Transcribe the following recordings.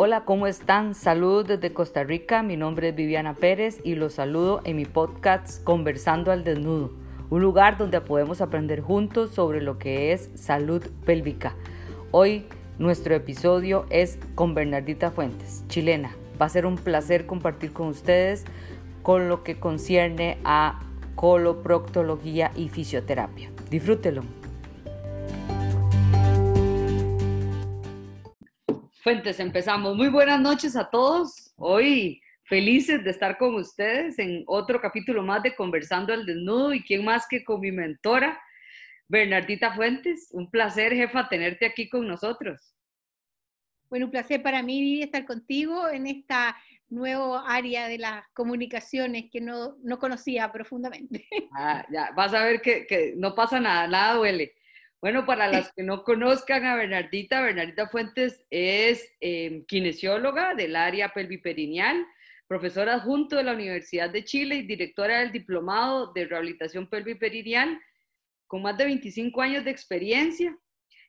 Hola, ¿cómo están? Saludos desde Costa Rica. Mi nombre es Viviana Pérez y los saludo en mi podcast Conversando al Desnudo, un lugar donde podemos aprender juntos sobre lo que es salud pélvica. Hoy nuestro episodio es con Bernardita Fuentes, chilena. Va a ser un placer compartir con ustedes con lo que concierne a coloproctología y fisioterapia. Disfrútelo. Fuentes, empezamos. Muy buenas noches a todos. Hoy felices de estar con ustedes en otro capítulo más de Conversando al Desnudo y quién más que con mi mentora, Bernardita Fuentes. Un placer, jefa, tenerte aquí con nosotros. Bueno, un placer para mí, Vivi, estar contigo en esta nuevo área de las comunicaciones que no, no conocía profundamente. Ah, ya, vas a ver que, que no pasa nada, nada duele. Bueno, para las que no conozcan a Bernardita, Bernardita Fuentes es eh, kinesióloga del área pelviperineal, profesora adjunto de la Universidad de Chile y directora del Diplomado de Rehabilitación Pelviperineal, con más de 25 años de experiencia.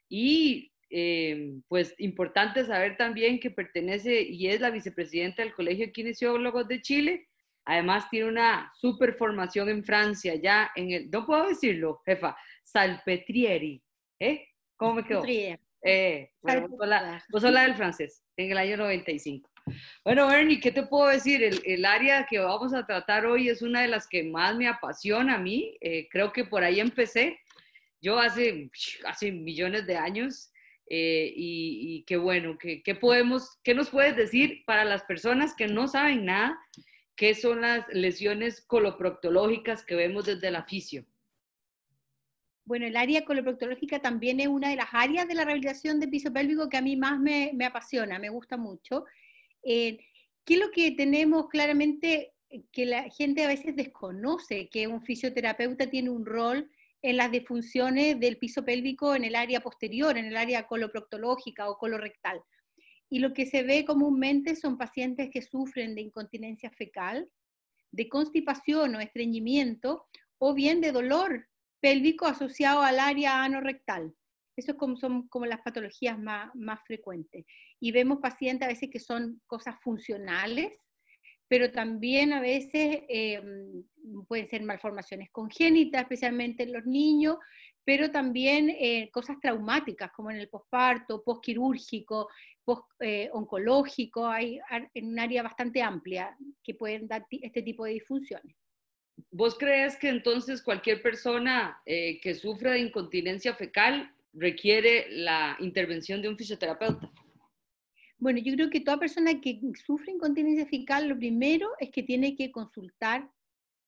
Y eh, pues importante saber también que pertenece y es la vicepresidenta del Colegio de Kinesiólogos de Chile. Además tiene una super formación en Francia, ya en el, no puedo decirlo, jefa, Salpetrieri. ¿Eh? ¿Cómo me quedó? Eh, bueno, vos, sos la, del francés, en el año 95. Bueno, Bernie, ¿qué te puedo decir? El, área que vamos a tratar hoy es una de las que más me apasiona a mí. Eh, creo que por ahí empecé. Yo hace, hace millones de años. Eh, y, qué bueno, ¿qué, podemos, ¿qué nos puedes decir para las personas que no saben nada? ¿Qué son las lesiones coloproctológicas que vemos desde la fisio? Bueno, el área coloproctológica también es una de las áreas de la rehabilitación de piso pélvico que a mí más me, apasiona, me gusta mucho. Eh, ¿Qué es lo que tenemos claramente que la gente a veces desconoce? Que un fisioterapeuta tiene un rol en las disfunciones del piso pélvico en el área posterior, en el área coloproctológica o colorectal. Y lo que se ve comúnmente son pacientes que sufren de incontinencia fecal, de constipación o estreñimiento, o bien de dolor pélvico asociado al área anorrectal. Eso como, son como las patologías más, más frecuentes. Y vemos pacientes a veces que son cosas funcionales, pero también a veces eh, pueden ser malformaciones congénitas, especialmente en los niños, pero también eh, cosas traumáticas como en el posparto, postquirúrgico, post, eh, oncológico, hay en un área bastante amplia que pueden dar este tipo de disfunciones. ¿Vos crees que entonces cualquier persona eh, que sufra de incontinencia fecal requiere la intervención de un fisioterapeuta? Bueno, yo creo que toda persona que sufre incontinencia fecal, lo primero es que tiene que consultar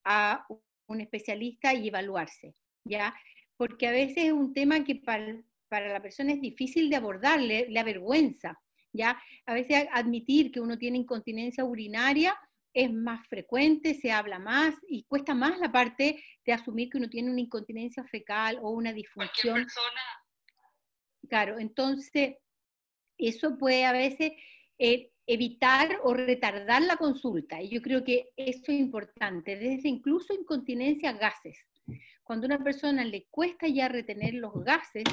a un especialista y evaluarse, ¿ya? Porque a veces es un tema que para, la persona es difícil de abordar, le, le avergüenza, ¿ya? A veces admitir que uno tiene incontinencia urinaria es más frecuente, se habla más y cuesta más la parte de asumir que uno tiene una incontinencia fecal o una disfunción. Persona. Claro, entonces eso puede a veces eh, evitar o retardar la consulta y yo creo que eso es importante, desde incluso incontinencia gases. Cuando a una persona le cuesta ya retener los gases,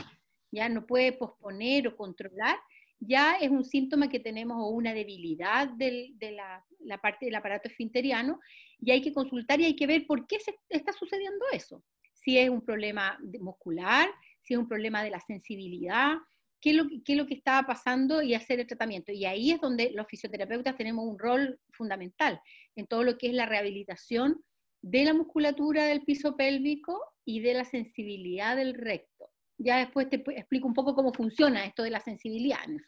ya no puede posponer o controlar, ya es un síntoma que tenemos o una debilidad de la, parte del aparato esfinteriano y hay que consultar y hay que ver por qué se está sucediendo eso. Si es un problema muscular, si es un problema de la sensibilidad, qué es lo, qué es lo que estaba pasando y hacer el tratamiento. Y ahí es donde los fisioterapeutas tenemos un rol fundamental en todo lo que es la rehabilitación de la musculatura del piso pélvico y de la sensibilidad del recto ya después te explico un poco cómo funciona esto de la sensibilidad en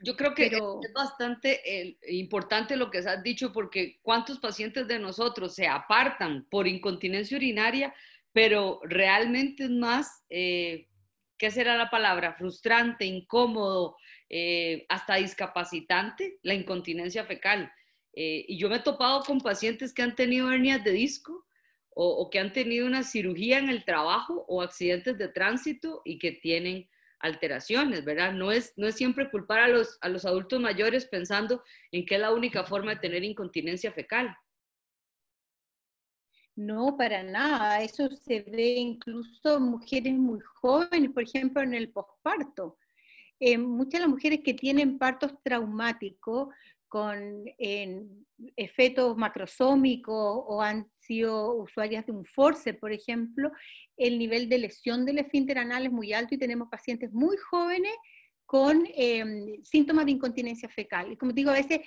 Yo creo que es bastante eh, importante lo que has dicho porque cuántos pacientes de nosotros se apartan por incontinencia urinaria, pero realmente es más, eh, ¿qué será la palabra? Frustrante, incómodo, eh, hasta discapacitante, la incontinencia fecal. y yo me he topado con pacientes que han tenido hernias de disco o, que han tenido una cirugía en el trabajo o accidentes de tránsito y que tienen alteraciones, ¿verdad? No es, no es siempre culpar a los, a los adultos mayores pensando en que es la única forma de tener incontinencia fecal. No, para nada. Eso se ve incluso en mujeres muy jóvenes, por ejemplo, en el posparto. eh, muchas de las mujeres que tienen partos traumáticos con efectos macrosómicos o han sido usuarias de un force, por ejemplo, el nivel de lesión del esfínter anal es muy alto y tenemos pacientes muy jóvenes con em, síntomas de incontinencia fecal. Y como digo, a veces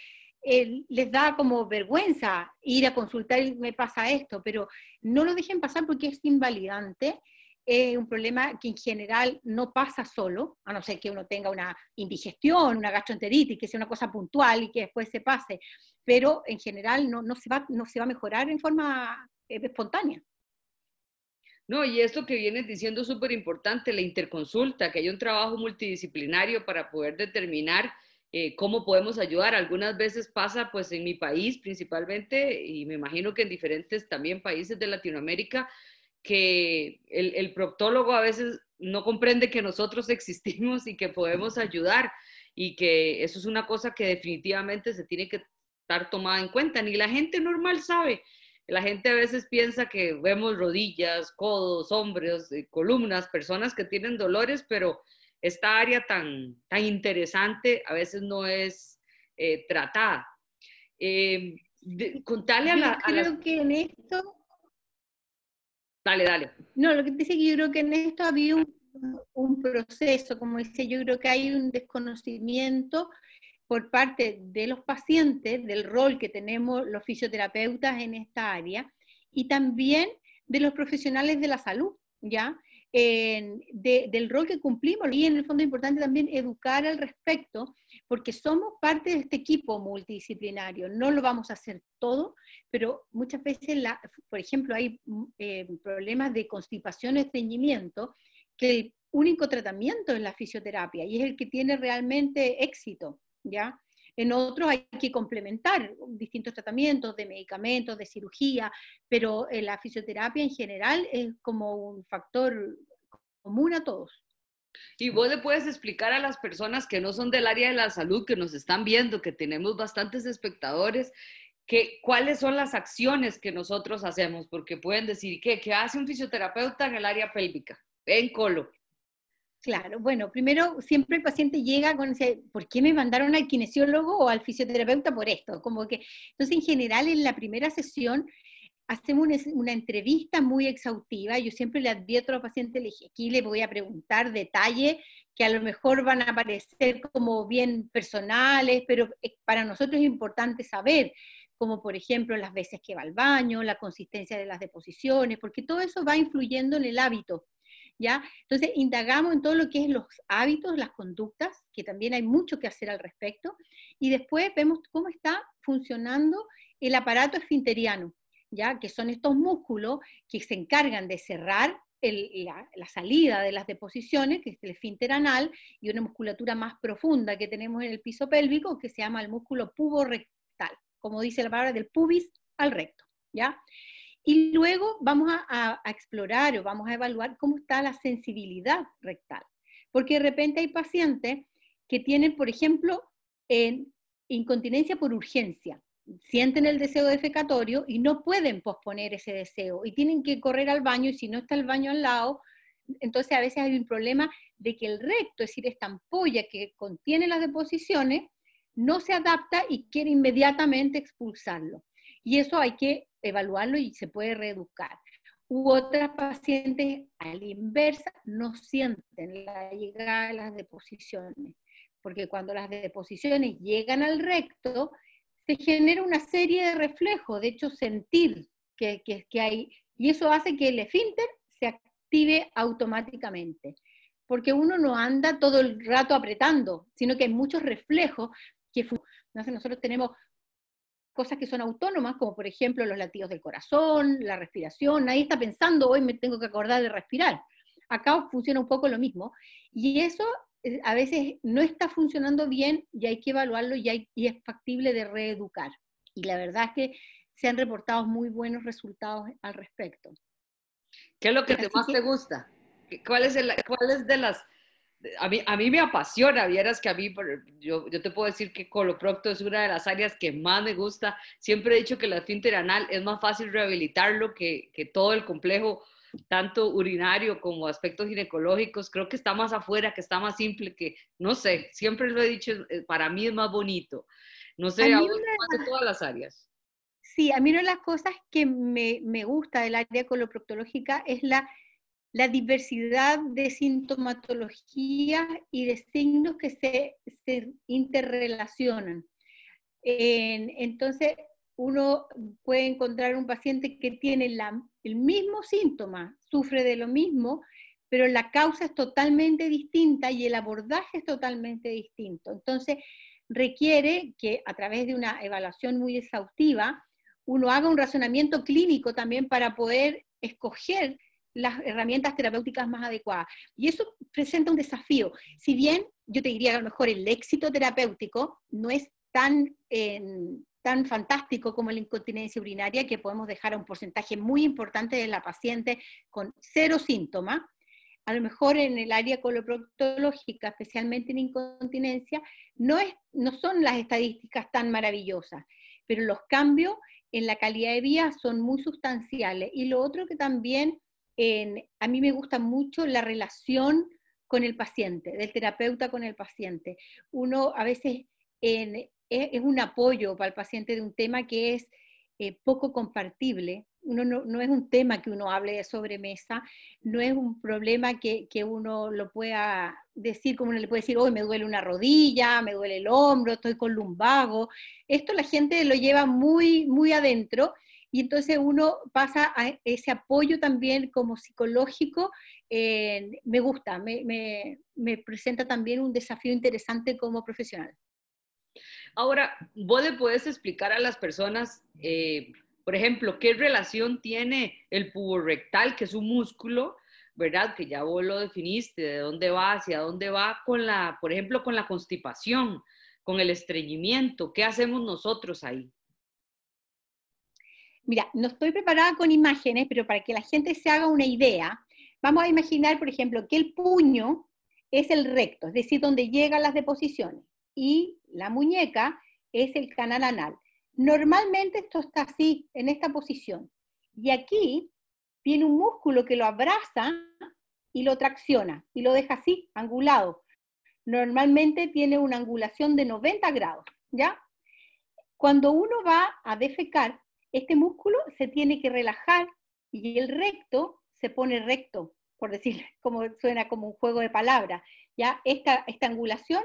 eh, les da como vergüenza ir a consultar y me pasa esto, pero no lo dejen pasar porque es invalidante es un problema que en general no pasa solo, a no ser que uno tenga una indigestión, una gastroenteritis, que sea una cosa puntual y que después se pase, pero en general no, no, se, va, no se va a mejorar en forma eh, espontánea. No, y esto que vienes diciendo es súper importante, la interconsulta, que hay un trabajo multidisciplinario para poder determinar eh, cómo podemos ayudar. Algunas veces pasa, pues en mi país principalmente, y me imagino que en diferentes también países de Latinoamérica, que el, el proctólogo a veces no comprende que nosotros existimos y que podemos ayudar y que eso es una cosa que definitivamente se tiene que estar tomada en cuenta. Ni la gente normal sabe. La gente a veces piensa que vemos rodillas, codos, hombros, eh, columnas, personas que tienen dolores, pero esta área tan, tan interesante a veces no es eh, tratada. Eh, contale a la... creo que en esto Dale, dale. No, lo que dice que yo creo que en esto había un, proceso, como dice, yo creo que hay un desconocimiento por parte de los pacientes del rol que tenemos los fisioterapeutas en esta área y también de los profesionales de la salud, ¿ya? del rol que cumplimos y en el fondo es importante también educar al respecto porque somos parte de este equipo multidisciplinario, no lo vamos a hacer todo, pero muchas veces, por ejemplo, hay eh, problemas de constipación o estreñimiento que el único tratamiento es la fisioterapia y es el que tiene realmente éxito, ¿ya? En otros hay que complementar distintos tratamientos de medicamentos, de cirugía, pero eh, la fisioterapia en general es como un factor común a todos. Y vos le puedes explicar a las personas que no son del área de la salud, que nos están viendo, que tenemos bastantes espectadores, que, cuáles son las acciones que nosotros hacemos, porque pueden decir, ¿qué, ¿qué hace un fisioterapeuta en el área pélvica, en colo? Claro, bueno, primero siempre el paciente llega con ese, ¿por qué me mandaron al kinesiólogo o al fisioterapeuta por esto? Como que, entonces en general en la primera sesión hacemos una, entrevista muy exhaustiva. Yo siempre le advierto a los pacientes, le dije, aquí le voy a preguntar detalles que a lo mejor van a parecer como bien personales, pero para nosotros es importante saber, como por ejemplo las veces que va al baño, la consistencia de las deposiciones, porque todo eso va influyendo en el hábito. ¿ya? Entonces, indagamos en todo lo que es los hábitos, las conductas, que también hay mucho que hacer al respecto, y después vemos cómo está funcionando el aparato esfinteriano, ¿ya? Que son estos músculos que se encargan de cerrar la, salida de las deposiciones, que es el esfínter anal, y una musculatura más profunda que tenemos en el piso pélvico, que se llama el músculo puborectal, como dice la palabra del pubis al recto, ¿ya? Y luego vamos a, explorar o vamos a evaluar cómo está la sensibilidad rectal. Porque de repente hay pacientes que tienen, por ejemplo, incontinencia por urgencia. Sienten el deseo defecatorio y no pueden posponer ese deseo y tienen que correr al baño y si no está el baño al lado, entonces a veces hay un problema de que el recto, es decir, esta ampolla que contiene las deposiciones, no se adapta y quiere inmediatamente expulsarlo. Y eso hay que evaluarlo y se puede reeducar. U otras pacientes, a la inversa, no sienten la llegada de las deposiciones, porque cuando las deposiciones llegan al recto, genera una serie de reflejos, de hecho sentir que, que hay, y eso hace que el esfínter se active automáticamente, porque uno no anda todo el rato apretando, sino que hay muchos reflejos que nosotros tenemos cosas que son autónomas, como por ejemplo los latidos del corazón, la respiración. Nadie está pensando, hoy me tengo que acordar de respirar. Acá funciona un poco lo mismo. Y eso a veces no está funcionando bien y hay que evaluarlo y, hay, y es factible de reeducar. Y la verdad es que se han reportado muy buenos resultados al respecto. ¿Qué es lo que más te gusta? ¿Cuál es, el, ¿Cuál es de las a mí, a mí me apasiona, vieras que a mí, yo, yo te puedo decir que coloprocto es una de las áreas que más me gusta. Siempre he dicho que la esfínter anal es más fácil rehabilitarlo que, que todo el complejo tanto urinario como aspectos ginecológicos, creo que está más afuera, que está más simple, que no sé, siempre lo he dicho, eh, para mí es más bonito. No sé, a, a de todas las áreas. Sí, a mí una de las cosas que me, me gusta del área coloproctológica es la, la diversidad de sintomatología y de signos que se, se interrelacionan. entonces, uno puede encontrar un paciente que tiene el mismo síntoma, sufre de lo mismo, pero la causa es totalmente distinta y el abordaje es totalmente distinto. Entonces, requiere que a través de una evaluación muy exhaustiva, uno haga un razonamiento clínico también para poder escoger las herramientas terapéuticas más adecuadas. Y eso presenta un desafío. Si bien yo te diría que a lo mejor el éxito terapéutico no es tan tan fantástico como la incontinencia urinaria, que podemos dejar a un porcentaje muy importante de la paciente con cero síntomas. A lo mejor en el área coloproctológica, especialmente en incontinencia, no, es, no son las estadísticas tan maravillosas, pero los cambios en la calidad de vida son muy sustanciales. Y lo otro que también a mí me gusta mucho la relación con el paciente, del terapeuta con el paciente. Uno a veces en, es, un apoyo para el paciente de un tema que es eh, poco compartible. Uno no, es un tema que uno hable de sobremesa, no es un problema que, uno lo pueda decir, como uno le puede decir, hoy me duele una rodilla, me duele el hombro, estoy con lumbago. Esto la gente lo lleva muy, muy adentro y entonces uno pasa a ese apoyo también como psicológico. me gusta, me presenta también un desafío interesante como profesional. Ahora, vos le puedes explicar a las personas, eh, por ejemplo, qué relación tiene el rectal, que es un músculo, ¿verdad? Que ya vos lo definiste, de dónde va, hacia dónde va, con la, por ejemplo, con la constipación, con el estreñimiento. ¿Qué hacemos nosotros ahí? Mira, no estoy preparada con imágenes, pero para que la gente se haga una idea, vamos a imaginar, por ejemplo, que el puño es el recto, es decir, donde llegan las deposiciones y la muñeca es el canal anal. Normalmente esto está así, en esta posición. Y aquí tiene un músculo que lo abraza y lo tracciona y lo deja así, angulado. Normalmente tiene una angulación de 90 grados, ¿ya? Cuando uno va a defecar, este músculo se tiene que relajar y el recto se pone recto, por decir, como suena como un juego de palabras, ¿ya? Esta, esta angulación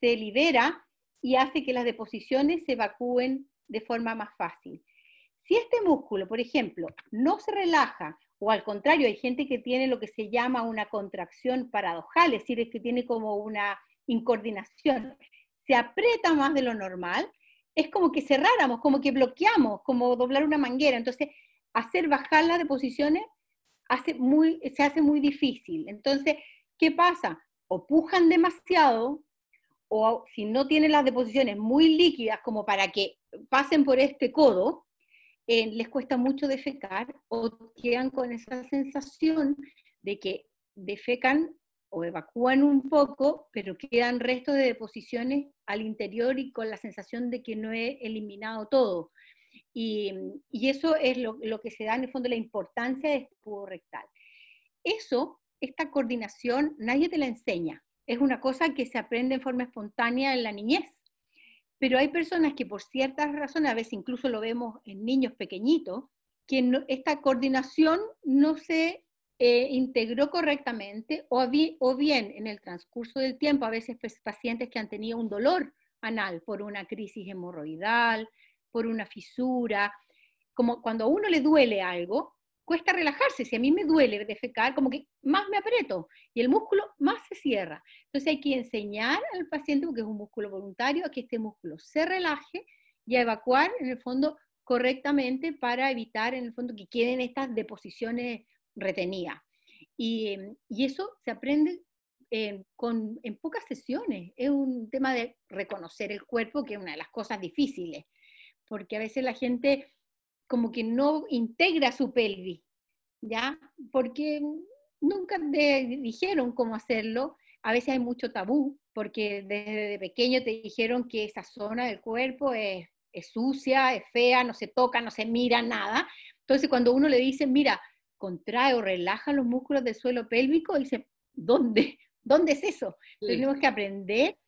se libera y hace que las deposiciones se evacúen de forma más fácil. Si este músculo, por ejemplo, no se relaja, o al contrario, hay gente que tiene lo que se llama una contracción paradojal, es decir, es que tiene como una incoordinación, se aprieta más de lo normal, es como que cerráramos, como que bloqueamos, como doblar una manguera. Entonces, hacer bajar las deposiciones hace muy, se hace muy difícil. Entonces, ¿qué pasa? O pujan demasiado o si no tienen las deposiciones muy líquidas como para que pasen por este codo, eh, les cuesta mucho defecar o quedan con esa sensación de que defecan o evacúan un poco, pero quedan restos de deposiciones al interior y con la sensación de que no he eliminado todo. Y, eso es lo, que se da en el fondo la importancia del tubo rectal. Eso, esta coordinación, nadie te la enseña es una cosa que se aprende en forma espontánea en la niñez. Pero hay personas que por ciertas razones, a veces incluso lo vemos en niños pequeñitos, que esta coordinación no se eh, integró correctamente o, o bien en el transcurso del tiempo, a veces pues, pacientes que han tenido un dolor anal por una crisis hemorroidal, por una fisura, como cuando a uno le duele algo, cuesta relajarse. Si a mí me duele defecar, como que más me aprieto y el músculo más se cierra. Entonces hay que enseñar al paciente, porque es un músculo voluntario, a que este músculo se relaje y a evacuar en el fondo correctamente para evitar en el fondo que queden estas deposiciones retenidas. Y, eso se aprende en, con, en pocas sesiones. Es un tema de reconocer el cuerpo, que es una de las cosas difíciles, porque a veces la gente como que no integra su pelvis, ¿ya? Porque nunca te dijeron cómo hacerlo. A veces hay mucho tabú, porque desde pequeño te dijeron que esa zona del cuerpo es, es sucia, es fea, no se toca, no se mira, nada. Entonces cuando uno le dice, mira, contrae o relaja los músculos del suelo pélvico, dice, ¿dónde? ¿Dónde es eso? Tenemos que aprender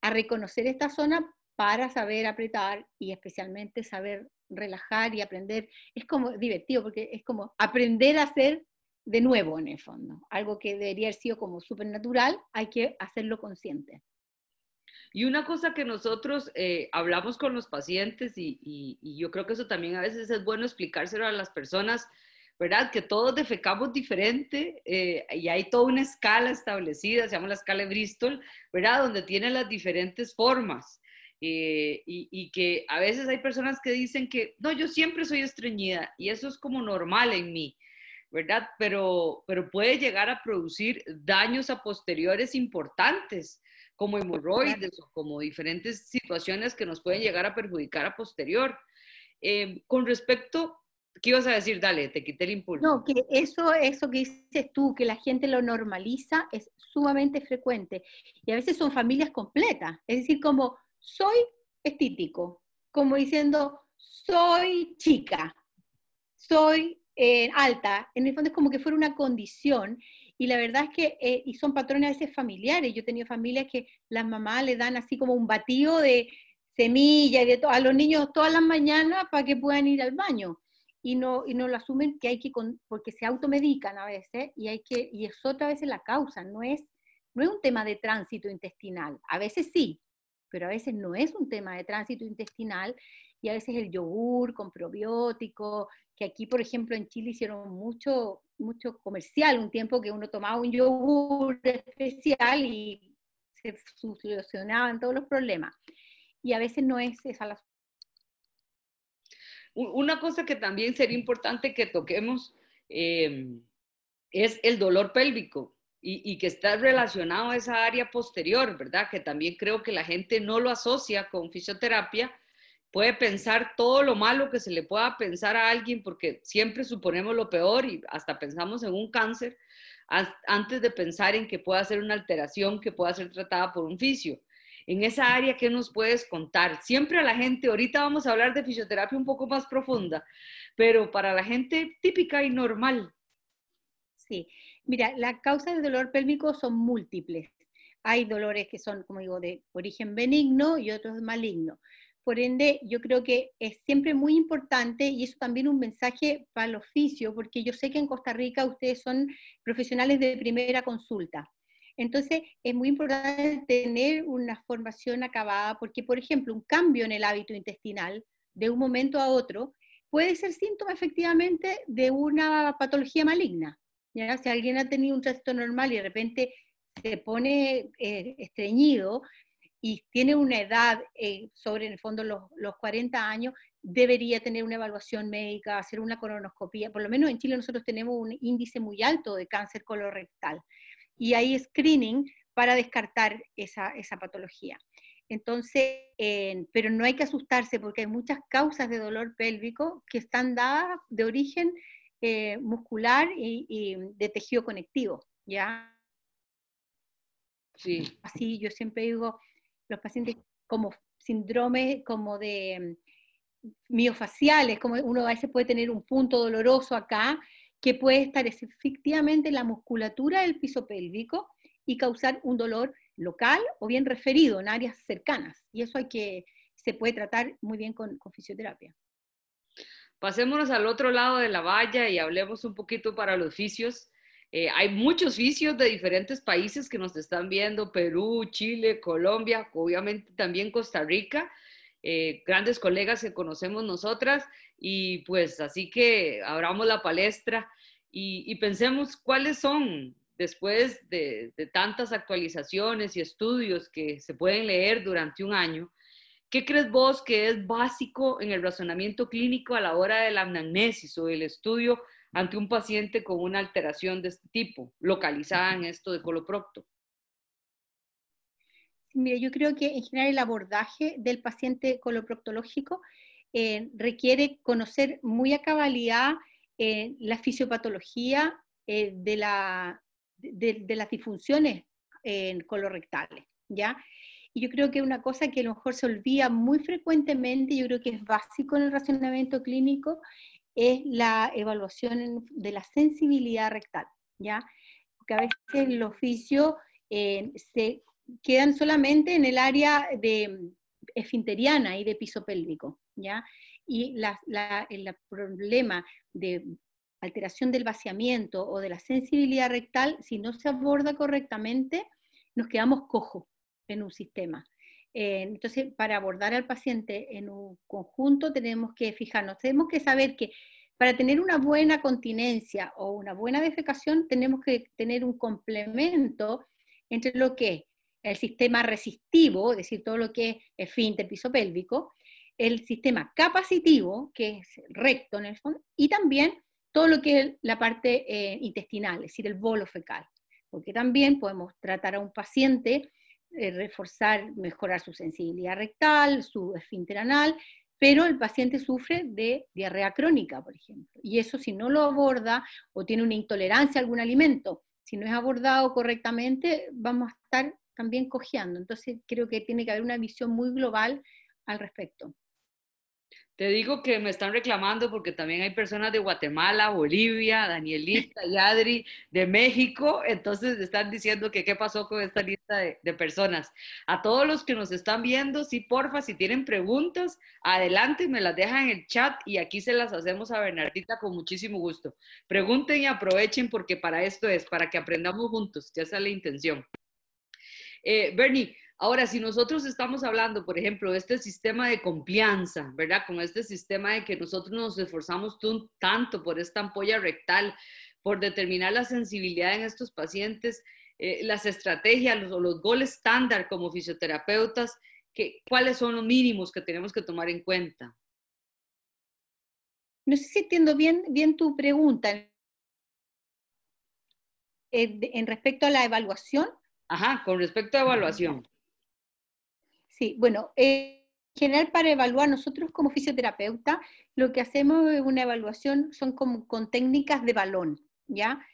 a reconocer esta zona para saber apretar y especialmente saber relajar y aprender. Es como divertido porque es como aprender a hacer de nuevo en el fondo. Algo que debería haber sido como súper natural, hay que hacerlo consciente. Y una cosa que nosotros eh, hablamos con los pacientes y, yo creo que eso también a veces es bueno explicárselo a las personas, ¿verdad? Que todos defecamos diferente eh, y hay toda una escala establecida, se llama la escala Bristol, ¿verdad? Donde tiene las diferentes formas. Eh, y, y, que a veces hay personas que dicen que, no, yo siempre soy estreñida y eso es como normal en mí. ¿verdad? Pero, pero puede llegar a producir daños a posteriores importantes, como hemorroides o como diferentes situaciones que nos pueden llegar a perjudicar a posterior. Em, con respecto, ¿qué ibas a decir? Dale, te quité el impulso. No, que eso, eso que dices tú, que la gente lo normaliza, es sumamente frecuente. Y a veces son familias completas. Es decir, como soy estítico, como diciendo, soy chica, soy eh, alta, en el fondo es como que fuera una condición, y la verdad es que, eh, y son patrones a veces familiares, yo he tenido familias que las mamás le dan así como un batido de semilla y de a los niños todas las mañanas para que puedan ir al baño, y no, y no lo asumen que hay que, porque se automedican a veces, y hay que, y es otra vez la causa, no es, no es un tema de tránsito intestinal, a veces sí, pero a veces no es un tema de tránsito intestinal, y a veces el yogur con probiótico, que aquí, por ejemplo, en Chile hicieron mucho, mucho comercial, un tiempo que uno tomaba un yogur especial y se solucionaban todos los problemas. Y a veces no es esa la una cosa que también sería importante que toquemos eh, es el dolor pélvico y, y, que está relacionado a esa área posterior, ¿verdad? Que también creo que la gente no lo asocia con fisioterapia puede pensar todo lo malo que se le pueda pensar a alguien, porque siempre suponemos lo peor y hasta pensamos en un cáncer antes de pensar en que pueda ser una alteración que pueda ser tratada por un fisio. En esa área, ¿qué nos puedes contar? Siempre a la gente, ahorita vamos a hablar de fisioterapia un poco más profunda, pero para la gente típica y normal. Sí, mira, las causas de dolor pélvico son múltiples. Hay dolores que son, como digo, de origen benigno y otros malignos. Por ende, yo creo que es siempre muy importante, y eso también un mensaje para el oficio, porque yo sé que en Costa Rica ustedes son profesionales de primera consulta. Entonces, es muy importante tener una formación acabada, porque, por ejemplo, un cambio en el hábito intestinal de un momento a otro puede ser síntoma efectivamente de una patología maligna. Si alguien ha tenido un trastorno normal y de repente se pone eh, estreñido, y tiene una edad eh, sobre, en el fondo, los, los 40 años, debería tener una evaluación médica, hacer una colonoscopia. Por lo menos en Chile nosotros tenemos un índice muy alto de cáncer colorectal y hay screening para descartar esa, esa patología. Entonces, pero no hay que asustarse porque hay muchas causas de dolor pélvico que están dadas de origen eh, muscular y, y, de tejido conectivo, ¿ya? Sí. Así yo siempre digo, los pacientes como síndrome como de mm, miofaciales, como uno a veces puede tener un punto doloroso acá, que puede estar efectivamente en la musculatura del piso pélvico y causar un dolor local o bien referido en áreas cercanas. Y eso hay que, se puede tratar muy bien con, con fisioterapia. Pasémonos al otro lado de la valla y hablemos un poquito para los fisios. Eh, hay muchos vicios de diferentes países que nos están viendo, Perú, Chile, Colombia, obviamente también Costa Rica, eh, grandes colegas que conocemos nosotras y pues así que abramos la palestra y, pensemos cuáles son, después de, de, tantas actualizaciones y estudios que se pueden leer durante un año, ¿qué crees vos que es básico en el razonamiento clínico a la hora de la anamnesis o el estudio ante un paciente con una alteración de este tipo, localizada en esto de coloprocto? Mira, yo creo que en general el abordaje del paciente coloproctológico eh, requiere conocer muy a cabalidad eh, la fisiopatología eh, de, la, de, las disfunciones colorectales, ¿ya? Y yo creo que una cosa que a lo mejor se olvida muy frecuentemente, yo creo que es básico en el racionamiento clínico, es la evaluación de la sensibilidad rectal, ¿ya? Porque a veces el oficio eh, se quedan solamente en el área de esfinteriana y de piso pélvico, ¿ya? Y el problema de alteración del vaciamiento o de la sensibilidad rectal, si no se aborda correctamente, nos quedamos cojos en un sistema. Eh, entonces, para abordar al paciente en un conjunto tenemos que fijarnos, tenemos que saber que para tener una buena continencia o una buena defecación tenemos que tener un complemento entre lo que es el sistema resistivo, es decir, todo lo que es esfínter piso pélvico, el sistema capacitivo, que es recto en el fondo, y también todo lo que es la parte eh, intestinal, es decir, el bolo fecal, porque también podemos tratar a un paciente, eh, reforzar, mejorar su sensibilidad rectal, su esfínter anal, pero el paciente sufre de diarrea crónica, por ejemplo, y eso si no lo aborda o tiene una intolerancia a algún alimento, si no es abordado correctamente, vamos a estar también cojeando. Entonces creo que tiene que haber una visión muy global al respecto. Te digo que me están reclamando porque también hay personas de Guatemala, Bolivia, Danielita, Yadri, de México, entonces están diciendo que qué pasó con esta lista de, de, personas. A todos los que nos están viendo, sí, porfa, si tienen preguntas, adelante, me las dejan en el chat y aquí se las hacemos a Bernardita con muchísimo gusto. Pregunten y aprovechen porque para esto es, para que aprendamos juntos, ya esa es la intención. Eh, Bernie, ahora si nosotros estamos hablando, por ejemplo, de este sistema de confianza, ¿verdad? Con este sistema de que nosotros nos esforzamos tanto por esta ampolla rectal, por determinar la sensibilidad en estos pacientes, eh, las estrategias o los, goles estándar como fisioterapeutas, que, ¿cuáles son los mínimos que tenemos que tomar en cuenta? No sé si entiendo bien, bien tu pregunta. Eh, en respecto a la evaluación, Ajá, con respecto a evaluación. Sí, bueno, en general para evaluar nosotros como fisioterapeuta, lo que hacemos es una evaluación, son como con técnicas de balón, ¿ya?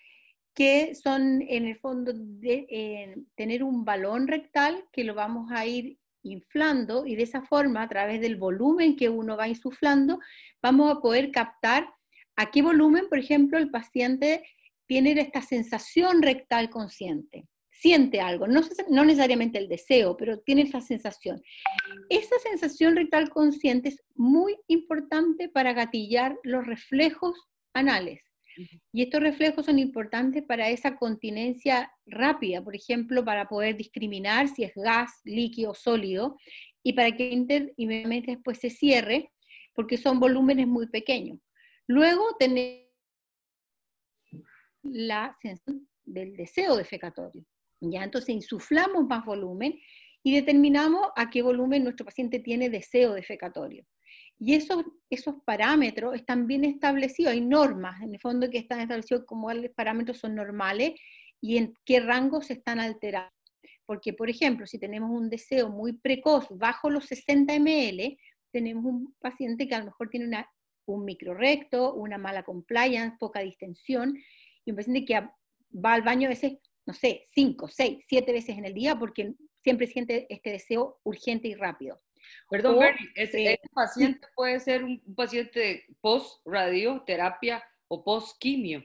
Que son en el fondo de tener un balón rectal que lo vamos a ir inflando y de esa forma, a través del volumen que uno va insuflando, vamos a poder captar a qué volumen, por ejemplo, el paciente tiene esta sensación rectal consciente siente algo, no, no necesariamente el deseo, pero tiene esa sensación. Esa sensación rectal consciente es muy importante para gatillar los reflejos anales. Y estos reflejos son importantes para esa continencia rápida, por ejemplo, para poder discriminar si es gas, líquido, sólido, y para que inmediatamente después se cierre, porque son volúmenes muy pequeños. Luego tenemos la sensación del deseo defecatorio. ¿Ya? Entonces insuflamos más volumen y determinamos a qué volumen nuestro paciente tiene deseo defecatorio. Y esos, esos parámetros están bien establecidos, hay normas en el fondo que están establecidos como los parámetros son normales y en qué rangos están alterados. Porque, por ejemplo, si tenemos un deseo muy precoz, bajo los 60 ml, tenemos un paciente que a lo mejor tiene una, un microrecto, una mala compliance, poca distensión, y un paciente que va al baño a veces no sé, cinco, seis, siete veces en el día porque siempre siente este deseo urgente y rápido. Perdón, Bernie, ese, eh, paciente puede ser un, paciente post-radioterapia o post-quimio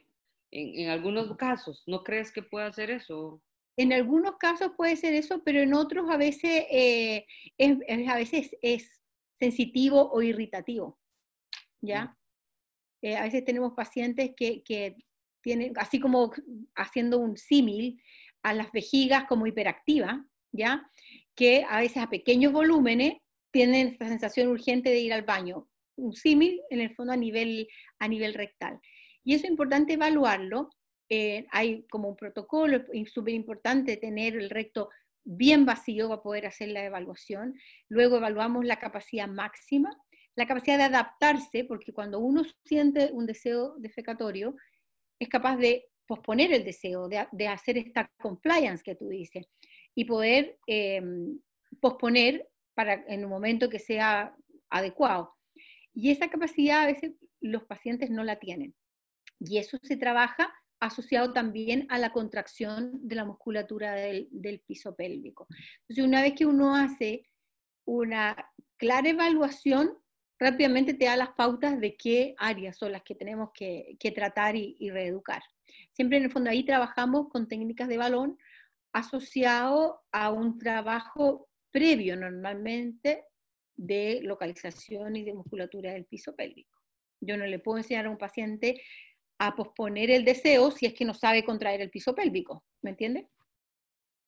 en, en, algunos casos. ¿No crees que pueda hacer eso? En algunos casos puede ser eso, pero en otros a veces, eh, es, a veces es sensitivo o irritativo. ¿Ya? Mm. Eh, a veces tenemos pacientes que, que así como haciendo un símil a las vejigas como hiperactivas, ¿ya? Que a veces a pequeños volúmenes tienen esta sensación urgente de ir al baño. Un símil en el fondo a nivel, a nivel rectal. Y eso es importante evaluarlo. Eh, hay como un protocolo, es súper importante tener el recto bien vacío para poder hacer la evaluación. Luego evaluamos la capacidad máxima, la capacidad de adaptarse, porque cuando uno siente un deseo defecatorio, es capaz de posponer el deseo, de, hacer esta compliance que tú dices, y poder em, posponer para en un momento que sea adecuado. Y esa capacidad a veces los pacientes no la tienen. Y eso se trabaja asociado también a la contracción de la musculatura del, del piso pélvico. Entonces, una vez que uno hace una clara evaluación, rápidamente te da las pautas de qué áreas son las que tenemos que, tratar y, reeducar. Siempre en el fondo ahí trabajamos con técnicas de balón asociado a un trabajo previo normalmente de localización y de musculatura del piso pélvico. Yo no le puedo enseñar a un paciente a posponer el deseo si es que no sabe contraer el piso pélvico, ¿me entiende?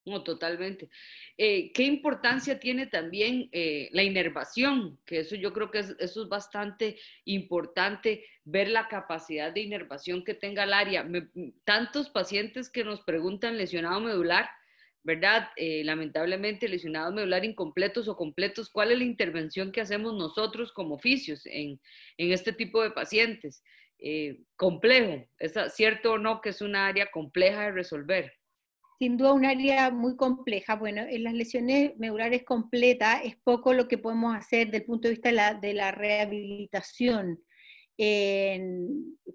No, totalmente. Eh, ¿Qué importancia tiene también eh, la inervación? Que eso yo creo que eso es bastante importante, ver la capacidad de inervación que tenga el área. tantos pacientes que nos preguntan lesionado medular, ¿verdad? Eh, lamentablemente lesionados medular incompletos o completos, ¿cuál es la intervención que hacemos nosotros como oficios en, en este tipo de pacientes? complejo, ¿es cierto o no que es una área compleja de resolver? Sin duda un área muy compleja. Bueno, en las lesiones medulares completas es poco lo que podemos hacer desde el punto de vista de la, rehabilitación,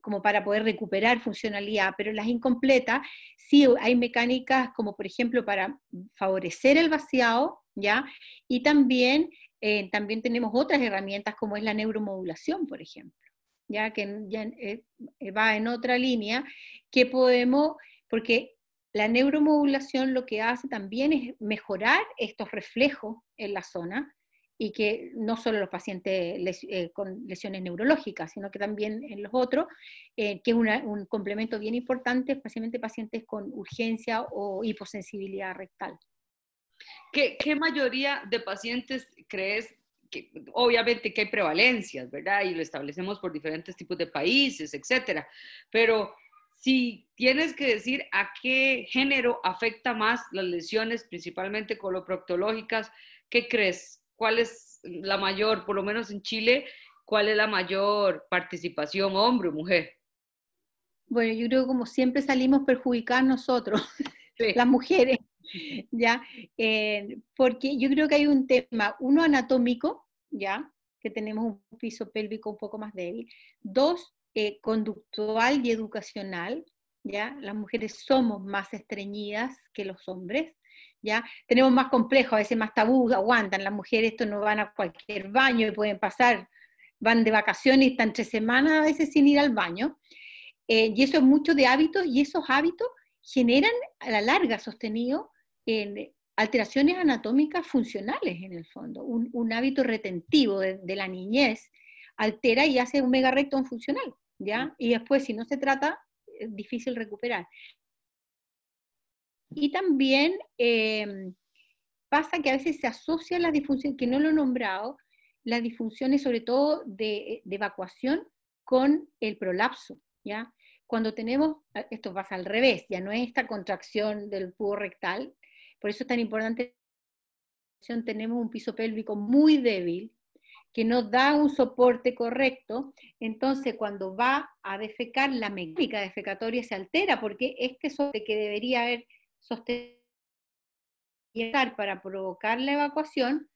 como para poder recuperar funcionalidad, pero en las incompletas sí hay mecánicas como por ejemplo para favorecer el vaciado, ¿ya? Y también, eh, también tenemos otras herramientas como es la neuromodulación, por ejemplo, ya que ya, eh, va en otra línea, que podemos, porque la neuromodulación lo que hace también es mejorar estos reflejos en la zona y que no solo los pacientes eh, con lesiones neurológicas, sino que también en los otros, eh, que es un complemento bien importante, especialmente pacientes con urgencia o hiposensibilidad rectal. ¿Qué, qué mayoría de pacientes crees que, obviamente que hay prevalencias, ¿verdad? Y lo establecemos por diferentes tipos de países, etcétera, pero si tienes que decir a qué género afecta más las lesiones, principalmente coloproctológicas, ¿qué crees? ¿Cuál es la mayor, por lo menos en Chile, cuál es la mayor participación, hombre o mujer? Bueno, yo creo que como siempre salimos perjudicadas nosotros, las mujeres, ¿ya? Eh, porque yo creo que hay un tema, uno anatómico, ¿ya? Que tenemos un piso pélvico un poco más débil. Dos, eh, conductual y educacional, ¿ya? Las mujeres somos más estreñidas que los hombres, ¿ya? Tenemos más complejo, a veces más tabú, aguantan, las mujeres esto no van a cualquier baño y pueden pasar, van de vacaciones y están tres semanas a veces sin ir al baño, eh, y eso es mucho de hábitos, y esos hábitos generan a la larga sostenido en alteraciones anatómicas funcionales en el fondo, un, hábito retentivo de, de, la niñez altera y hace un mega recto Y después, si no se trata, es difícil recuperar. Y también em, pasa que a veces se asocian las disfunciones, que no lo he nombrado, las disfunciones sobre todo de, evacuación con el prolapso, ¿ya? Cuando tenemos, esto pasa al revés, ya no es esta contracción del tubo rectal, por eso es tan importante, tenemos un piso pélvico muy débil, que no da un soporte correcto, entonces cuando va a defecar, la mecánica defecatoria se altera porque este soporte que debería haber sostenido para provocar la evacuación,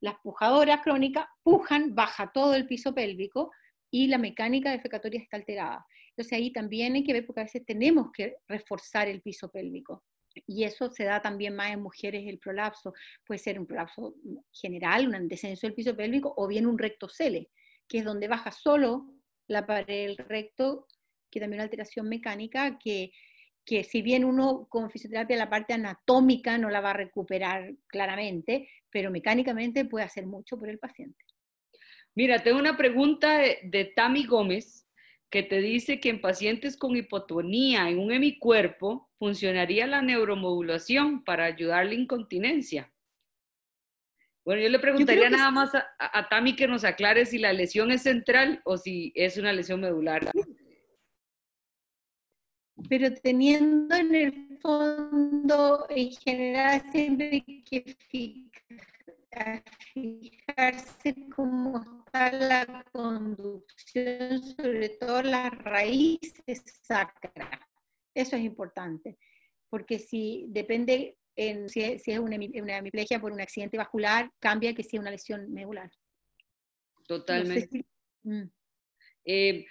las pujadoras crónicas pujan, baja todo el piso pélvico y la mecánica defecatoria está alterada. Entonces ahí también hay que ver porque a veces tenemos que reforzar el piso pélvico y eso se da también más en mujeres el prolapso. Puede ser un prolapso general, un descenso del piso pélvico, o bien un rectocele, que es donde baja solo la pared del recto, que también una alteración mecánica que, que si bien uno con fisioterapia la parte anatómica no la va a recuperar claramente, pero mecánicamente puede hacer mucho por el paciente. Mira, tengo una pregunta de, de Tami Gómez que te dice que en pacientes con hipotonía en un hemicuerpo funcionaría la neuromodulación para ayudar la incontinencia. Bueno, yo le preguntaría nada más a, Tami que nos aclare si la lesión es central o si es una lesión medular. Pero teniendo en el fondo, en general, siempre que fijarse cómo la conducción, sobre todo las raíces sacras. Eso es importante, porque si depende, en, si, es, una, hemiplegia por un accidente vascular, cambia que si es una lesión medular. Totalmente. Mm. Eh,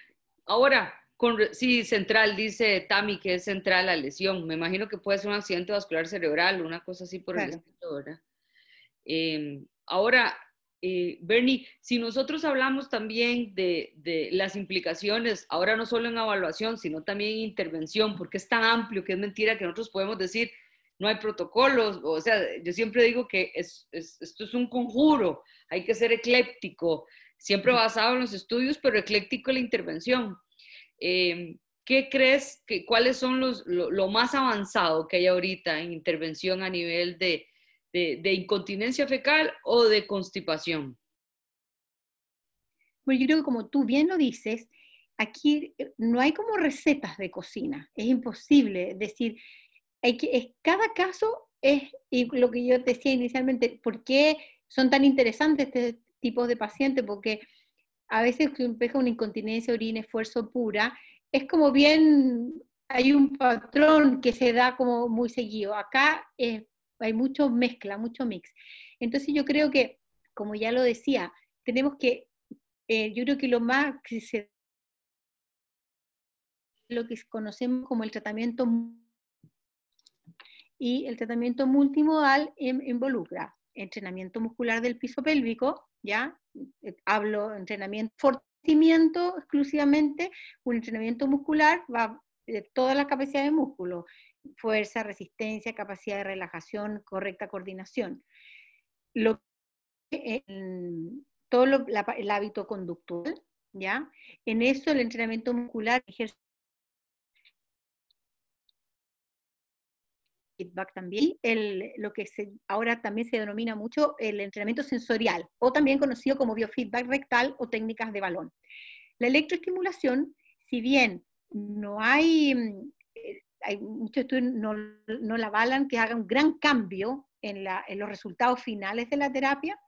ahora, con, sí, central, dice Tami que es central la lesión. Me imagino que puede ser un accidente vascular cerebral, una cosa así por el estilo, ¿verdad? Eh, ahora, eh, Bernie, si nosotros hablamos también de, las implicaciones, ahora no solo en evaluación, sino también en intervención, porque es tan amplio que es mentira que nosotros podemos decir, no hay protocolos, o sea, yo siempre digo que esto es un conjuro, hay que ser ecléptico, siempre basado en los estudios, pero ecléctico en la intervención. Eh, ¿Qué crees que cuáles son los, lo, más avanzado que hay ahorita en intervención a nivel de, de, incontinencia fecal o de constipación? Bueno, yo creo que como tú bien lo dices, aquí eh, no hay como recetas de cocina, es imposible decir, hay que, es, cada caso es, y lo que yo decía inicialmente, ¿por qué son tan interesantes este tipo de pacientes? Porque a veces empieza una incontinencia, orina, esfuerzo pura, es como bien, hay un patrón que se da como muy seguido. Acá es hay mucho mezcla, mucho mix. Entonces yo creo que, como ya lo decía, tenemos que, eh, yo creo que lo más que se lo que conocemos como el tratamiento y el tratamiento multimodal involucra entrenamiento muscular del piso pélvico, ¿ya? Eh, hablo entrenamiento, fortalecimiento exclusivamente, un entrenamiento muscular va de toda la capacidad de músculo, fuerza, resistencia, capacidad de relajación, correcta coordinación. Lo, todo el hábito conductual, ¿ya? En eso el entrenamiento muscular ejerce feedback también, el, lo que se, ahora también se denomina mucho el entrenamiento sensorial, o también conocido como biofeedback rectal o técnicas de balón. La electroestimulación, si bien no hay hay muchos estudios no, no la avalan que haga un gran cambio en, la, en, los resultados finales de la terapia.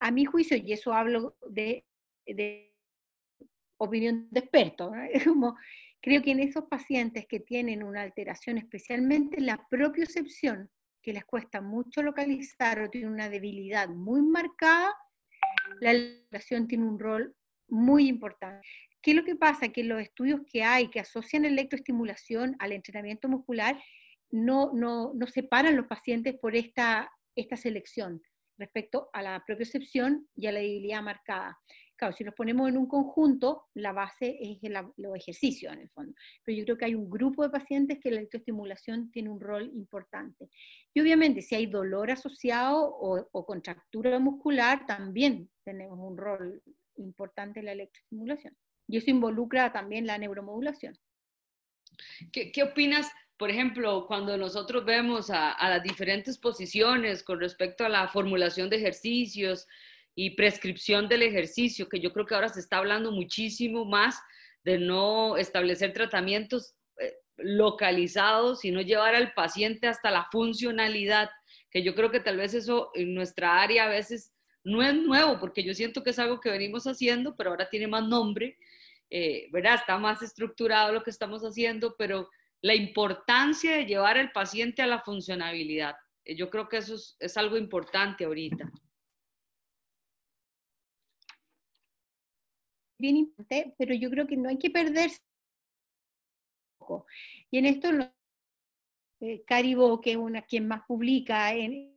A mi juicio, y eso hablo de, opinión de expertos, creo que en esos pacientes que tienen una alteración, especialmente en la propiocepción, que les cuesta mucho localizar o tienen una debilidad muy marcada, la alteración tiene un rol muy importante. ¿Qué es lo que pasa? Que los estudios que hay que asocian electroestimulación al entrenamiento muscular no, no, no separan los pacientes por esta, esta selección respecto a la propiocepción y a la debilidad marcada. Claro, si nos ponemos en un conjunto, la base es los ejercicios en el fondo. Pero yo creo que hay un grupo de pacientes que la electroestimulación tiene un rol importante. Y obviamente si hay dolor asociado o, o contractura muscular, también tenemos un rol importante en la electroestimulación y eso involucra también la neuromodulación. ¿Qué, opinas, por ejemplo, cuando nosotros vemos a, a, las diferentes posiciones con respecto a la formulación de ejercicios y prescripción del ejercicio, que yo creo que ahora se está hablando muchísimo más de no establecer tratamientos eh, localizados, sino llevar al paciente hasta la funcionalidad, que yo creo que tal vez eso en nuestra área a veces no es nuevo, porque yo siento que es algo que venimos haciendo, pero ahora tiene más nombre, eh, ¿verdad? Está más estructurado lo que estamos haciendo, pero la importancia de llevar al paciente a la funcionabilidad, eh, yo creo que eso es, algo importante ahorita. Bien importante, pero yo creo que no hay que perderse. Y en esto, eh, que es una quien más publica en,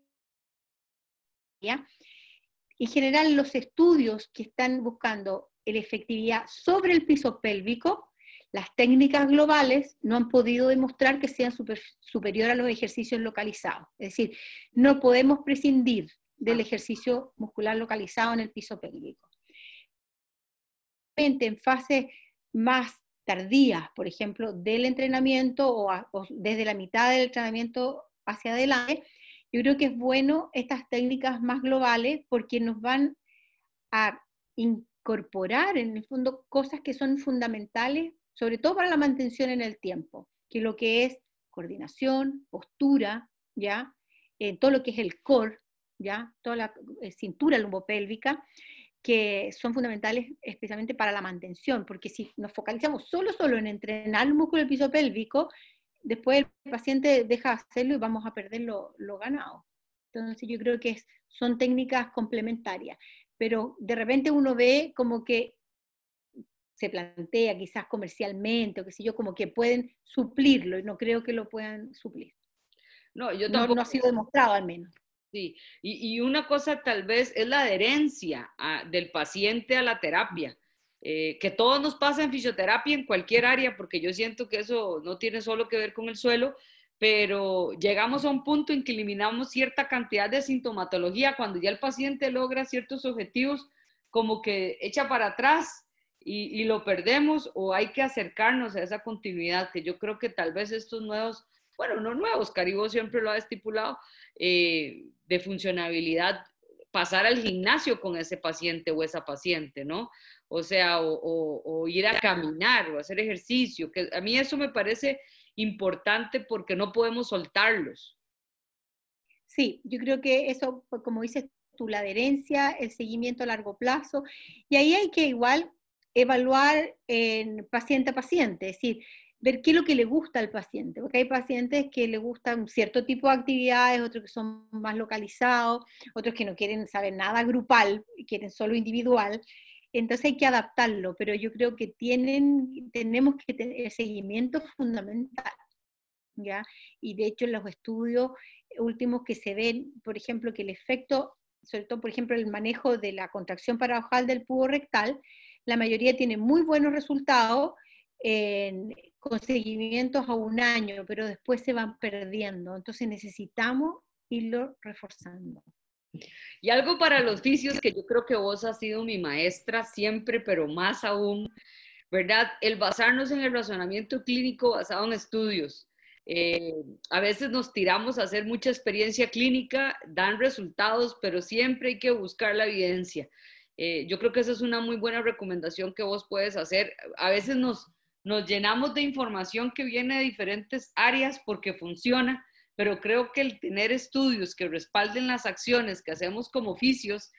¿ya? En general los estudios que están buscando la efectividad sobre el piso pélvico, las técnicas globales no han podido demostrar que sean superior a los ejercicios localizados. Es decir, no podemos prescindir del ejercicio muscular localizado en el piso pélvico. En fases más tardías, por ejemplo, del entrenamiento o, o desde la mitad del entrenamiento hacia adelante, yo creo que es bueno estas técnicas más globales porque nos van a incorporar en el fondo cosas que son fundamentales, sobre todo para la mantención en el tiempo, que lo que es coordinación, postura, ¿ya? Eh, todo lo que es el core, ¿ya? Toda la eh, cintura lumbopélvica, que son fundamentales especialmente para la mantención, porque si nos focalizamos solo, solo en entrenar el músculo del piso pélvico, después el paciente deja de hacerlo y vamos a perder lo, ganado. Entonces yo creo que son técnicas complementarias, pero de repente uno ve como que se plantea quizás comercialmente o qué sé yo, como que pueden suplirlo y no creo que lo puedan suplir. No, yo tampoco... no, ha sido demostrado al menos. Sí, y, una cosa tal vez es la adherencia del paciente a la terapia. Eh, que todo nos pasa en fisioterapia en cualquier área, porque yo siento que eso no tiene solo que ver con el suelo, pero llegamos a un punto en que eliminamos cierta cantidad de sintomatología cuando ya el paciente logra ciertos objetivos, como que echa para atrás y, lo perdemos o hay que acercarnos a esa continuidad, que yo creo que tal vez estos nuevos, bueno, no nuevos, Caribo siempre lo ha estipulado, eh, de funcionabilidad, pasar al gimnasio con ese paciente o esa paciente, ¿no? O sea, o, ir a caminar o hacer ejercicio, que a mí eso me parece importante porque no podemos soltarlos. Sí, yo creo que eso, pues, como dices tú, la adherencia, el seguimiento a largo plazo, y ahí hay que igual evaluar en paciente a paciente, es decir, ver qué es lo que le gusta al paciente, porque hay pacientes que le gustan cierto tipo de actividades, otros que son más localizados, otros que no quieren saber nada grupal, quieren solo individual, entonces hay que adaptarlo, pero yo creo que tienen, tenemos que tener seguimiento fundamental, ¿ya? Y de hecho los estudios últimos que se ven, por ejemplo, que el efecto, sobre todo, por ejemplo, el manejo de la contracción paradojal del pubo rectal, la mayoría tiene muy buenos resultados en, con seguimientos a un año, pero después se van perdiendo. Entonces necesitamos irlo reforzando. Y algo para los vicios que yo creo que vos has sido mi maestra siempre, pero más aún, ¿verdad? El basarnos en el razonamiento clínico basado en estudios. Eh, a veces nos tiramos a hacer mucha experiencia clínica, dan resultados, pero siempre hay que buscar la evidencia. Eh, yo creo que esa es una muy buena recomendación que vos puedes hacer. A veces nos, nos llenamos de información que viene de diferentes áreas porque funciona, pero creo que el tener estudios que respalden las acciones que hacemos como oficios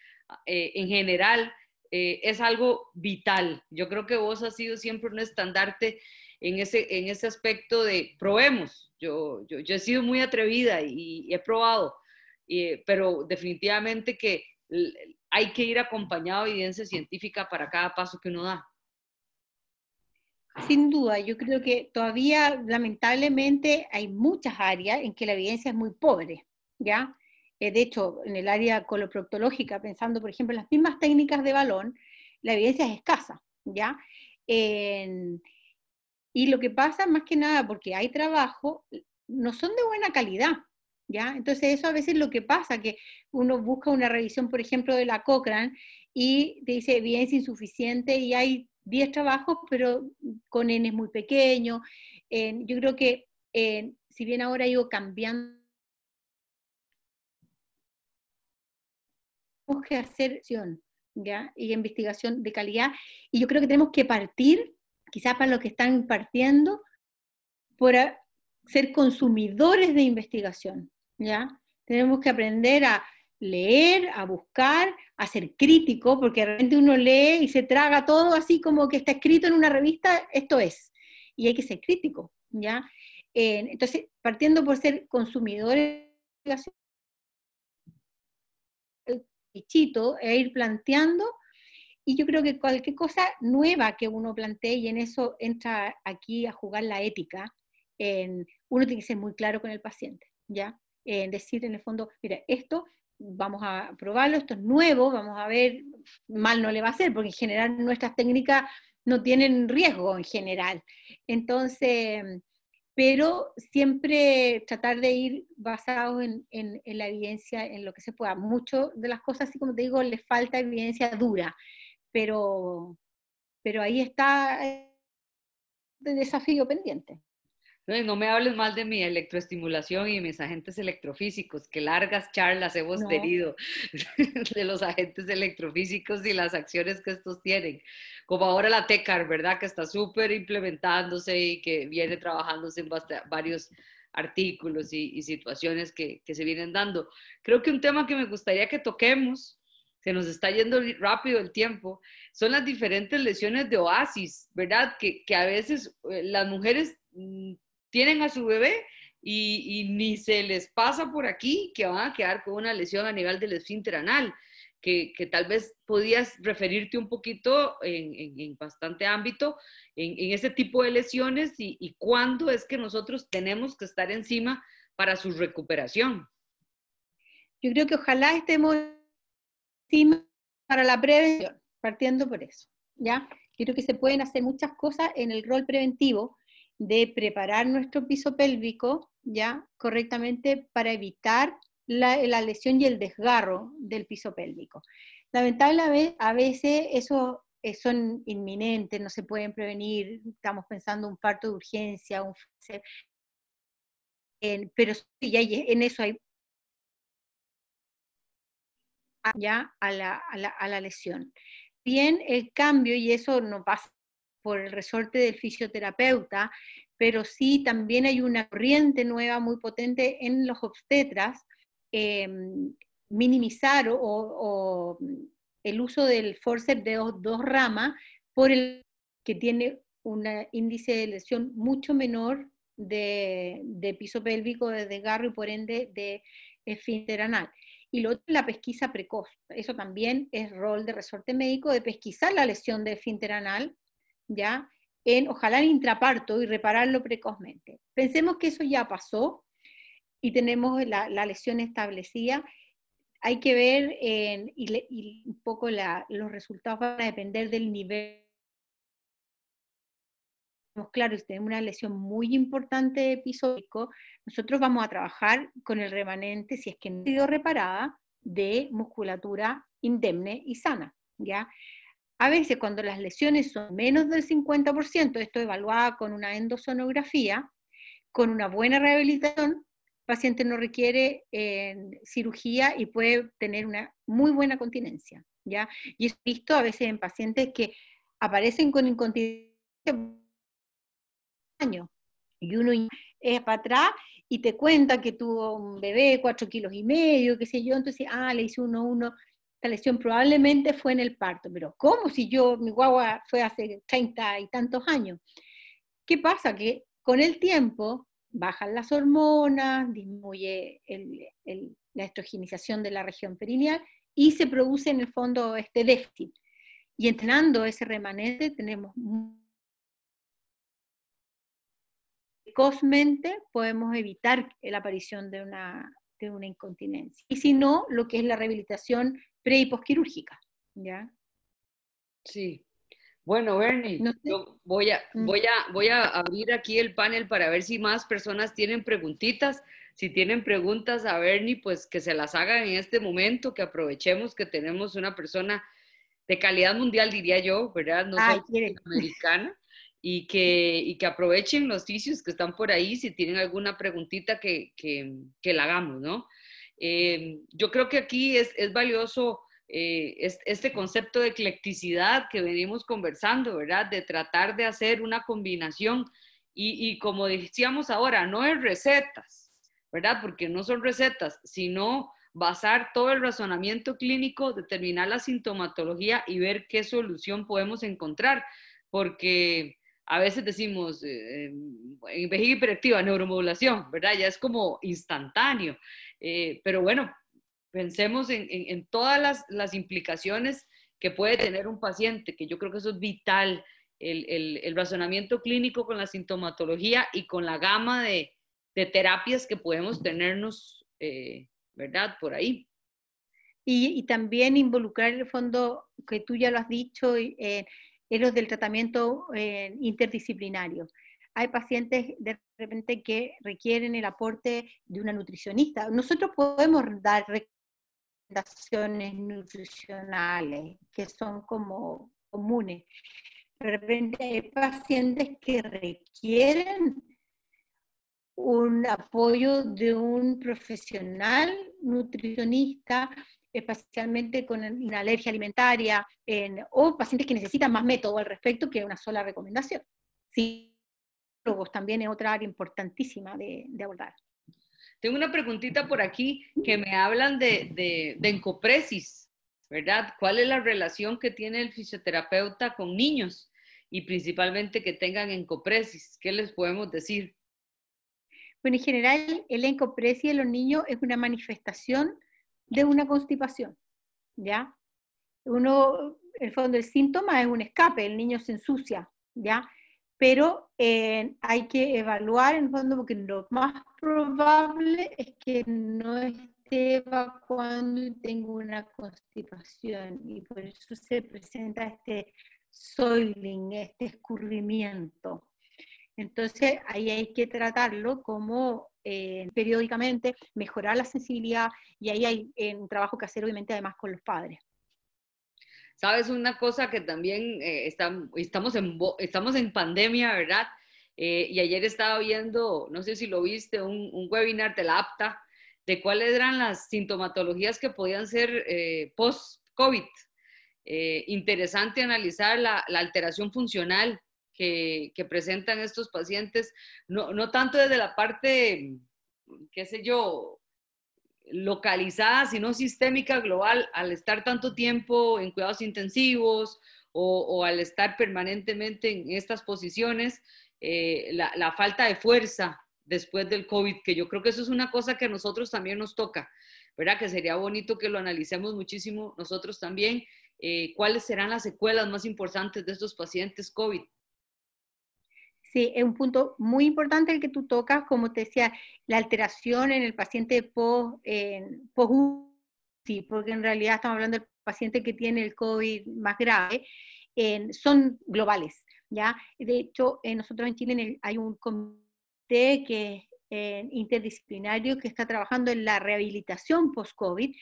eh, en general eh, es algo vital. Yo creo que vos has sido siempre un estandarte en ese, en ese aspecto de probemos. Yo, yo, he sido muy atrevida y, he probado, pero definitivamente que hay que ir acompañado de evidencia científica para cada paso que uno da. Sin duda, yo creo que todavía lamentablemente hay muchas áreas en que la evidencia es muy pobre, ¿ya? Eh, de hecho, en el área coloproctológica, pensando por ejemplo en las mismas técnicas de balón, la evidencia es escasa, ¿ya? y lo que pasa más que nada porque hay trabajo, no son de buena calidad, ¿ya? Entonces eso a veces es lo que pasa, que uno busca una revisión, por ejemplo, de la Cochrane y te dice evidencia insuficiente y hay 10 trabajos, pero con N muy pequeño. yo creo que si bien ahora ha ido cambiando, tenemos que hacer ¿ya? y investigación de calidad, y yo creo que tenemos que partir, quizás para los que están partiendo, por ser consumidores de investigación, ¿ya? Tenemos que aprender a leer, a buscar, a ser crítico, porque de repente uno lee y se traga todo así como que está escrito en una revista, esto es, y hay que ser crítico, ¿ya? entonces, partiendo por ser consumidores bichito, e ir planteando, y yo creo que cualquier cosa nueva que uno plantee, y en eso entra aquí a jugar la ética, uno tiene que ser muy claro con el paciente, ¿ya? En decir en el fondo, mira, esto vamos a probarlo, esto es nuevo, vamos a ver, mal no le va a hacer, porque en general nuestras técnicas no tienen riesgo en general. Entonces, pero siempre tratar de ir basados en, la evidencia, en lo que se pueda. Mucho de las cosas, así como te digo, les falta evidencia dura, pero, pero ahí está el desafío pendiente. No me hables mal de mi electroestimulación y mis agentes electrofísicos, que largas charlas hemos tenido de los agentes electrofísicos y las acciones que estos tienen. Como ahora la TECAR, ¿verdad? Que está súper implementándose y que viene trabajándose en varios artículos y, situaciones que, se vienen dando. Creo que un tema que me gustaría que toquemos, se nos está yendo rápido el tiempo, son las diferentes lesiones de oasis, ¿verdad? Que, que a veces eh, las mujeres mm, tienen a su bebé y, ni se les pasa por aquí que van a quedar con una lesión a nivel del esfínter anal, que, tal vez podías referirte un poquito en, bastante ámbito en, ese tipo de lesiones y, y cuándo es que nosotros tenemos que estar encima para su recuperación. Yo creo que ojalá estemos para la prevención, partiendo por eso, ¿ya? Creo que se pueden hacer muchas cosas en el rol preventivo de preparar nuestro piso pélvico, ¿ya? Correctamente para evitar la, lesión y el desgarro del piso pélvico. Lamentablemente, a veces eso eh, son inminentes, no se pueden prevenir, estamos pensando un parto de urgencia, un, pero sí, en eso hay ya a la, a la, lesión. Bien, el cambio, y eso no pasa por el resorte del fisioterapeuta, pero sí también hay una corriente nueva muy potente en los obstetras, em, minimizar o, el uso del forceps de dos, ramas por el que tiene un índice de lesión mucho menor de, de piso pélvico, de desgarro y por ende de esfínter anal. Y lo otro es la pesquisa precoz. Eso también es rol de resorte médico de pesquisar la lesión de esfínter anal, ¿ya? En, ojalá en intraparto y repararlo precozmente. Pensemos que eso ya pasó y tenemos la, lesión establecida. Hay que ver y, un poco los resultados van a depender del nivel claro, si tenemos una lesión muy importante de episódico, nosotros vamos a trabajar con el remanente, si es que no ha sido reparada, de musculatura indemne y sana, ¿ya? A veces cuando las lesiones son menos del 50%, esto evaluada con una endosonografía, con una buena rehabilitación, el paciente no requiere eh, cirugía y puede tener una muy buena continencia, ¿ya? Y es visto a veces en pacientes que aparecen con incontinencia años. Y uno es para atrás y te cuenta que tuvo un bebé, cuatro kilos y medio, qué sé yo, entonces, ah, le hice uno, uno, esta lesión probablemente fue en el parto, pero ¿cómo si yo, mi guagua fue hace treinta y tantos años? ¿Qué pasa? Que con el tiempo bajan las hormonas, disminuye la estrogenización de la región perineal y se produce en el fondo este déficit. Y entrenando ese remanente tenemos precozmente podemos evitar la aparición de una, de una incontinencia. Y si no, lo que es la rehabilitación pre y posquirúrgica. ¿ya? Sí. Bueno, Bernie, voy, a, mm. voy, a, voy a abrir aquí el panel para ver si más personas tienen preguntitas. Si tienen preguntas a Bernie, pues que se las hagan en este momento, que aprovechemos que tenemos una persona de calidad mundial, diría yo, ¿verdad? No soy americana y que, y que aprovechen los oficios que están por ahí si tienen alguna preguntita que, que, que la hagamos, ¿no? Eh, yo creo que aquí es, es valioso eh, este concepto de eclecticidad que venimos conversando, ¿verdad? De tratar de hacer una combinación y, y como decíamos ahora, no es recetas, ¿verdad? Porque no son recetas, sino basar todo el razonamiento clínico, determinar la sintomatología y ver qué solución podemos encontrar, porque a veces decimos eh, en vejiga hiperactiva, neuromodulación, ¿verdad? Ya es como instantáneo. Eh, pero bueno, pensemos en, todas las, implicaciones que puede tener un paciente, que yo creo que eso es vital, el, razonamiento clínico con la sintomatología y con la gama de, terapias que podemos tenernos, eh, ¿verdad? Por ahí. Y, también involucrar en el fondo, que tú ya lo has dicho, es los del tratamiento eh, interdisciplinario. Hay pacientes de repente que requieren el aporte de una nutricionista. Nosotros podemos dar recomendaciones nutricionales que son como comunes. De repente hay pacientes que requieren un apoyo de un profesional nutricionista especialmente con una alergia alimentaria, o pacientes que necesitan más método al respecto que una sola recomendación. Psicólogos también es otra área importantísima de, abordar. Tengo una preguntita por aquí que me hablan de, de, de, encopresis, ¿verdad? ¿Cuál es la relación que tiene el fisioterapeuta con niños y principalmente que tengan encopresis? ¿Qué les podemos decir? Bueno, en general, el encopresis en los niños es una manifestación de una constipación, ¿ya? Uno, en el fondo, el síntoma es un escape, el niño se ensucia, ¿ya? Pero eh, hay que evaluar, en fondo, porque lo más probable es que no esté evacuando y tengo una constipación y por eso se presenta este soiling, este escurrimiento. Entonces ahí hay que tratarlo como eh, periódicamente, mejorar la sensibilidad y ahí hay eh, un trabajo que hacer obviamente además con los padres. Sabes, una cosa que también eh, estamos, en, estamos en pandemia, ¿verdad? y ayer estaba viendo, no sé si lo viste, un, webinar de la APTA de cuáles eran las sintomatologías que podían ser post-COVID. interesante analizar la, la alteración funcional que, presentan estos pacientes, no, no tanto desde la parte, qué sé yo, localizada, sino sistémica, global, al estar tanto tiempo en cuidados intensivos o, al estar permanentemente en estas posiciones, eh, la, falta de fuerza después del COVID, que yo creo que eso es una cosa que a nosotros también nos toca, ¿verdad? Que sería bonito que lo analicemos muchísimo nosotros también. Eh, ¿Cuáles serán las secuelas más importantes de estos pacientes COVID? Sí, es un punto muy importante el que tú tocas, como te decía, la alteración en el paciente post, post sí, porque en realidad estamos hablando del paciente que tiene el COVID más grave, son globales, ¿ya? De hecho, nosotros en Chile hay un comité que es interdisciplinario que está trabajando en la rehabilitación post-COVID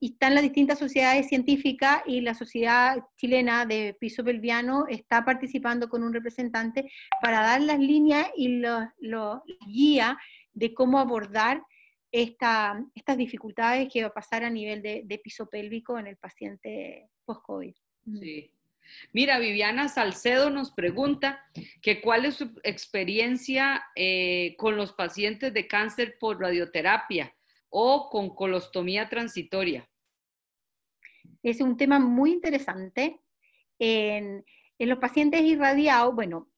y están las distintas sociedades científicas y la Sociedad Chilena de Piso Pelviano está participando con un representante para dar las líneas y los, los guías de cómo abordar esta, estas dificultades que va a pasar a nivel de, piso pélvico en el paciente post-COVID. Sí. Mira, Viviana Salcedo nos pregunta que cuál es su experiencia eh, con los pacientes de cáncer por radioterapia o con colostomía transitoria. Es un tema muy interesante. En, los pacientes irradiados, bueno,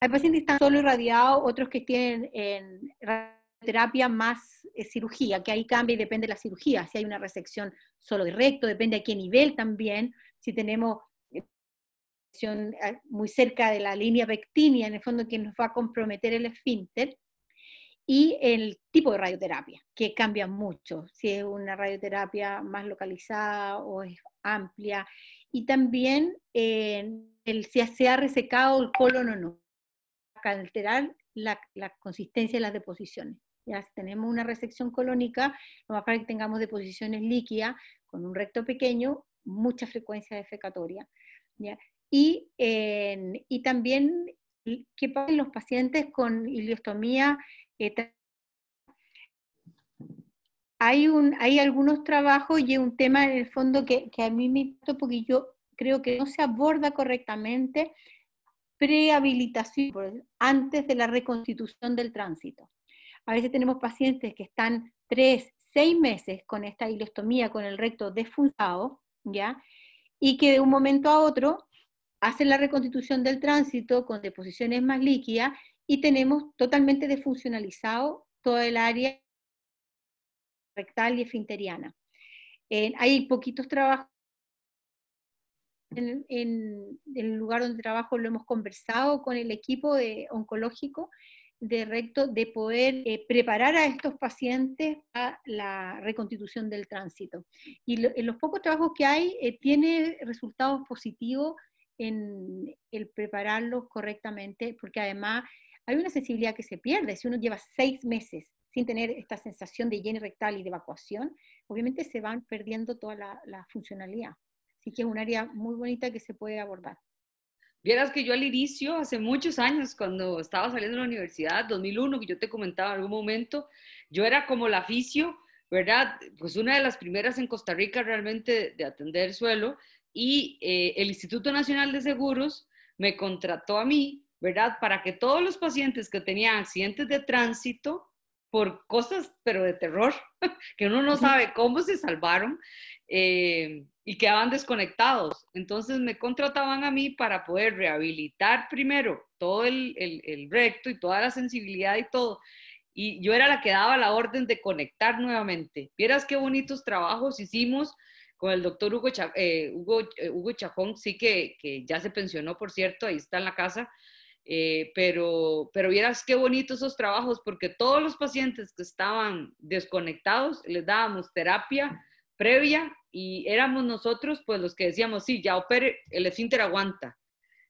hay pacientes que están solo irradiados, otros que tienen en radioterapia más eh, cirugía, que ahí cambia y depende de la cirugía. Si hay una resección solo de recto, depende a qué nivel también. Si tenemos eh, muy cerca de la línea pectinia, en el fondo que nos va a comprometer el esfínter, y el tipo de radioterapia, que cambia mucho, si es una radioterapia más localizada o es amplia, y también el, si se ha resecado el colon o no, alterar la, consistencia de las deposiciones. Ya si tenemos una resección colónica, lo más probable que tengamos deposiciones líquidas con un recto pequeño, mucha frecuencia defecatoria. ¿ya? Y, y también, ¿qué pasa en los pacientes con iliostomía hay, hay algunos trabajos y un tema en el fondo que, a mí me importa porque yo creo que no se aborda correctamente prehabilitación antes de la reconstitución del tránsito. A veces tenemos pacientes que están tres, seis meses con esta ileostomía, con el recto desfunzado, ¿ya? Y que de un momento a otro hacen la reconstitución del tránsito con deposiciones más líquidas y tenemos totalmente desfuncionalizado todo el área rectal y esfinteriana. hay poquitos trabajos en, el lugar donde trabajo lo hemos conversado con el equipo de oncológico de recto de poder eh, preparar a estos pacientes a la reconstitución del tránsito. Y en los pocos trabajos que hay, eh, tiene resultados positivos en el prepararlos correctamente, porque además hay una sensibilidad que se pierde. Si uno lleva seis meses sin tener esta sensación de higiene rectal y de evacuación, obviamente se van perdiendo toda la, funcionalidad. Así que es un área muy bonita que se puede abordar. Vieras que yo al inicio, hace muchos años, cuando estaba saliendo de la universidad, 2001, que yo te comentaba en algún momento, yo era como la fisio, ¿verdad? Pues una de las primeras en Costa Rica realmente de, atender suelo, y eh, el Instituto Nacional de Seguros me contrató a mí ¿verdad? Para que todos los pacientes que tenían accidentes de tránsito por cosas, pero de terror, que uno no sabe cómo se salvaron eh, y quedaban desconectados. Entonces me contrataban a mí para poder rehabilitar primero todo el, el, recto y toda la sensibilidad y todo. Y yo era la que daba la orden de conectar nuevamente. Vieras qué bonitos trabajos hicimos con el doctor Hugo, eh, Hugo, eh, Hugo Chajón, sí que, que ya se pensionó, por cierto, ahí está en la casa Eh, pero, pero vieras qué bonitos esos trabajos, porque todos los pacientes que estaban desconectados les dábamos terapia previa y éramos nosotros pues los que decíamos, sí, ya opere, el esfínter aguanta,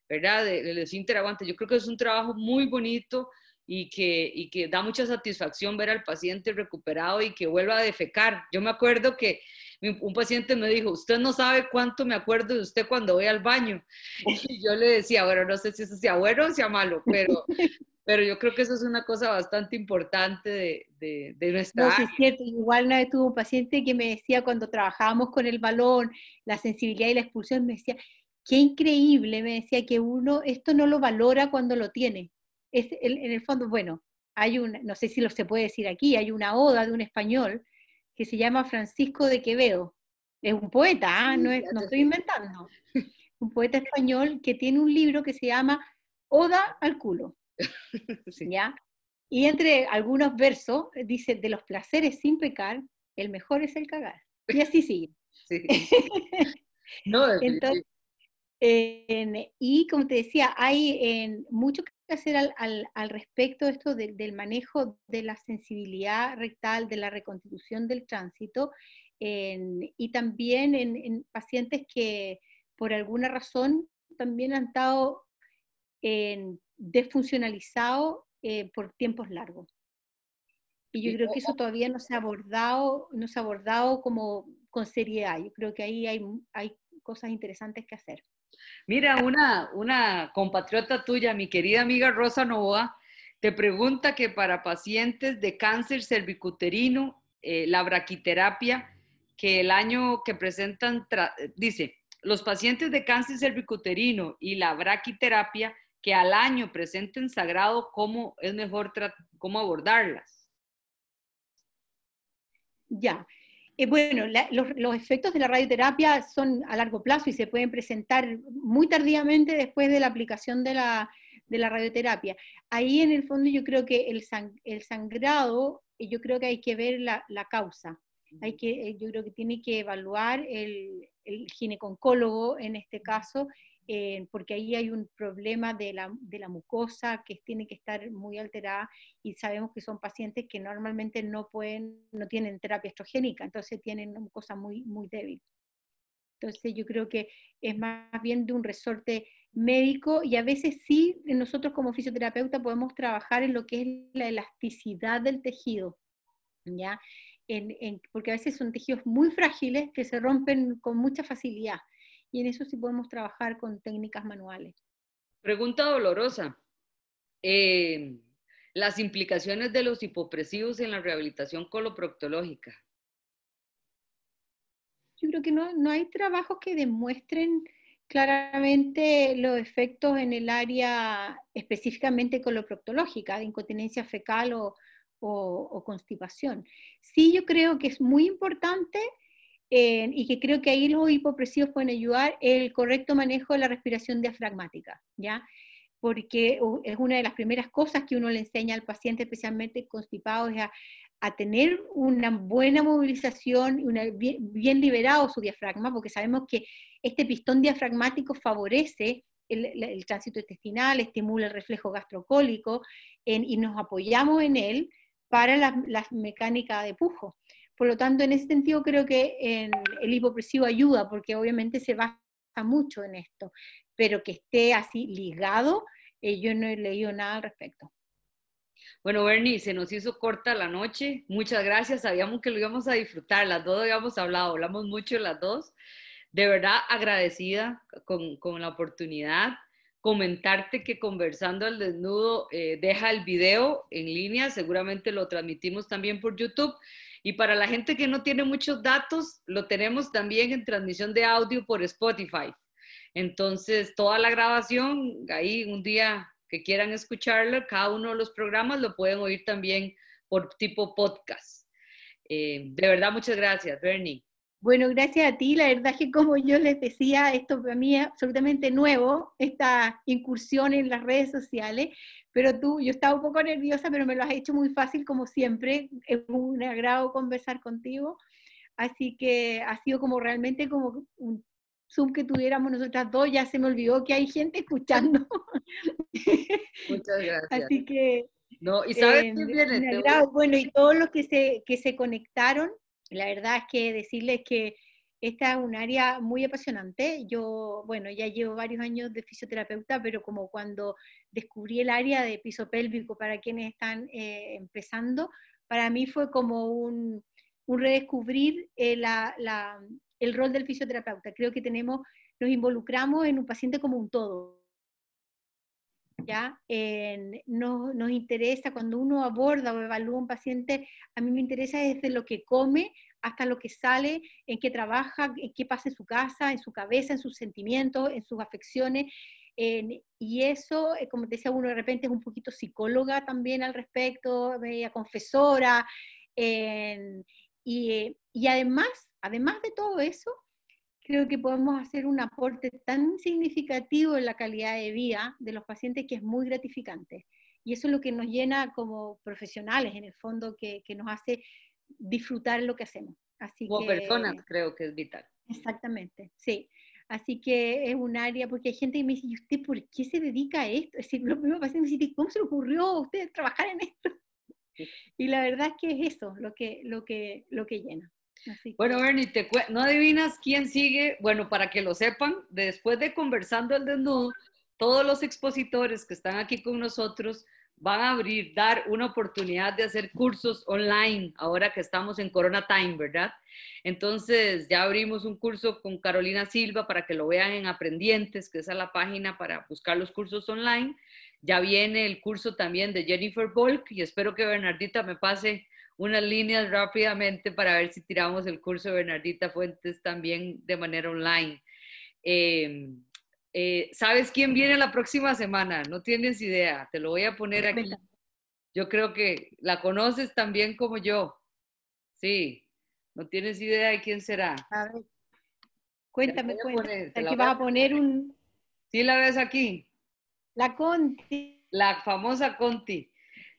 ¿verdad? El esfínter aguanta. Yo creo que es un trabajo muy bonito y que, y que da mucha satisfacción ver al paciente recuperado y que vuelva a defecar. Yo me acuerdo que un paciente me dijo, usted no sabe cuánto me acuerdo de usted cuando voy al baño. Y yo le decía, bueno, no sé si eso sea bueno o sea malo, pero, pero yo creo que eso es una cosa bastante importante de, de, de nuestra... No, es cierto. Igual una vez tuve un paciente que me decía cuando trabajábamos con el balón, la sensibilidad y la expulsión, me decía, qué increíble, me decía que uno esto no lo valora cuando lo tiene. Es, en el fondo, bueno, hay una, no sé si lo se puede decir aquí, hay una oda de un español que se llama Francisco de Quevedo. Es un poeta, ¿ah? no, no estoy inventando. Un poeta español que tiene un libro que se llama Oda al culo. ¿Ya? Y entre algunos versos dice, de los placeres sin pecar, el mejor es el cagar. Y así sigue. Sí. No, Entonces, y como te decía, hay en, mucho que hacer al, al, respecto esto del manejo de la sensibilidad rectal, de la reconstitución del tránsito, y también en, pacientes que por alguna razón también han estado desfuncionalizados eh, por tiempos largos. Y yo creo que eso todavía no se ha abordado, no se ha abordado como con seriedad. Yo creo que ahí hay, hay cosas interesantes que hacer. Mira, una, una compatriota tuya, mi querida amiga Rosa Novoa, te pregunta que para pacientes de cáncer cervicuterino, eh, la braquiterapia, que el año que presentan, dice, los pacientes de cáncer cervicuterino y la braquiterapia que al año presenten sagrado, ¿cómo es mejor cómo abordarlas? Ya, eh, bueno, los, efectos de la radioterapia son a largo plazo y se pueden presentar muy tardíamente después de la aplicación de la, radioterapia. Ahí en el fondo yo creo que el, sangrado, eh, yo creo que hay que ver la, causa. Hay que, eh, yo creo que tiene que evaluar el, el gineconcólogo en este caso eh, porque ahí hay un problema de la, de la, mucosa que tiene que estar muy alterada y sabemos que son pacientes que normalmente no pueden, no tienen terapia estrogénica, entonces tienen una mucosa muy, muy débil. Entonces yo creo que es más bien de un resorte médico y a veces sí nosotros como fisioterapeuta podemos trabajar en lo que es la elasticidad del tejido, ¿ya? en, porque a veces son tejidos muy frágiles que se rompen con mucha facilidad y en eso sí podemos trabajar con técnicas manuales. Pregunta dolorosa. Eh, las implicaciones de los hipopresivos en la rehabilitación coloproctológica. Yo creo que no, no hay trabajos que demuestren claramente los efectos en el área específicamente coloproctológica, de incontinencia fecal o, o, o, constipación. Sí, yo creo que es muy importante y que creo que ahí los hipopresivos pueden ayudar el correcto manejo de la respiración diafragmática, ¿ya? Porque es una de las primeras cosas que uno le enseña al paciente, especialmente constipado, es a, tener una buena movilización, una, bien, liberado su diafragma, porque sabemos que este pistón diafragmático favorece el, tránsito intestinal, estimula el reflejo gastrocólico y nos apoyamos en él para la, la mecánica de pujo. Por lo tanto, en ese sentido creo que el hipopresivo ayuda, porque obviamente se basa mucho en esto, pero que esté así ligado, eh, yo no he leído nada al respecto. Bueno, Bernie, se nos hizo corta la noche. Muchas gracias. Sabíamos que lo íbamos a disfrutar. Las dos habíamos hablado, hablamos mucho las dos. De verdad agradecida con, con la oportunidad. Comentarte que conversando al desnudo eh, deja el video en línea. Seguramente lo transmitimos también por YouTube. Y para la gente que no tiene muchos datos, lo tenemos también en transmisión de audio por Spotify. Entonces, toda la grabación, ahí un día que quieran escucharlo, cada uno de los programas lo pueden oír también por tipo podcast. Eh, de verdad, muchas gracias, Bernie. Bueno, gracias a ti. La verdad es que como yo les decía, esto para mí es absolutamente nuevo, esta incursión en las redes sociales, pero tú, yo estaba un poco nerviosa, pero me lo has hecho muy fácil como siempre. Es un agrado conversar contigo. Así que ha sido como realmente como un Zoom que tuviéramos nosotras dos, ya se me olvidó que hay gente escuchando. Muchas gracias. Así que... No, y sabes eh, quién viene. Bueno, y todos los que se, que se conectaron, la verdad es que decirles que esta es un área muy apasionante. Yo, bueno, ya llevo varios años de fisioterapeuta, pero como cuando descubrí el área de piso pélvico para quienes están eh, empezando, para mí fue como un, un redescubrir eh, el rol del fisioterapeuta. Creo que tenemos, nos involucramos en un paciente como un todo. ¿Ya? nos, nos interesa cuando uno aborda o evalúa un paciente, a mí me interesa desde lo que come hasta lo que sale, en qué trabaja, en qué pasa en su casa, en su cabeza, en sus sentimientos, en sus afecciones. y eso, eh, como decía, uno de repente es un poquito psicóloga también al respecto, media confesora. y, y además, además de todo eso, creo que podemos hacer un aporte tan significativo en la calidad de vida de los pacientes que es muy gratificante. Y eso es lo que nos llena como profesionales, en el fondo, que, que nos hace disfrutar lo que hacemos. Así Como personas creo que es vital. Exactamente, sí. Así que es un área, porque hay gente que me dice, ¿y usted por qué se dedica a esto? Es decir, lo primero que me dice, ¿cómo se le ocurrió a usted trabajar en esto? Y la verdad es que es eso lo que, lo que, lo que llena. Bueno, Bernie, te ¿no adivinas quién sigue? Bueno, para que lo sepan, después de conversando el desnudo, todos los expositores que están aquí con nosotros van a abrir, dar una oportunidad de hacer cursos online ahora que estamos en Corona Time, ¿verdad? Entonces ya abrimos un curso con Carolina Silva para que lo vean en Aprendientes, que es la página para buscar los cursos online. Ya viene el curso también de Jennifer Volk y espero que Bernardita me pase unas líneas rápidamente para ver si tiramos el curso de Bernardita Fuentes también de manera online. Eh, eh, ¿Sabes quién viene la próxima semana? No tienes idea, te lo voy a poner aquí. Yo creo que la conoces también como yo. Sí, no tienes idea de quién será. A ver, cuéntame, cuéntame. Aquí vas a poner un... ¿Sí la ves aquí? La Conti. La famosa Conti.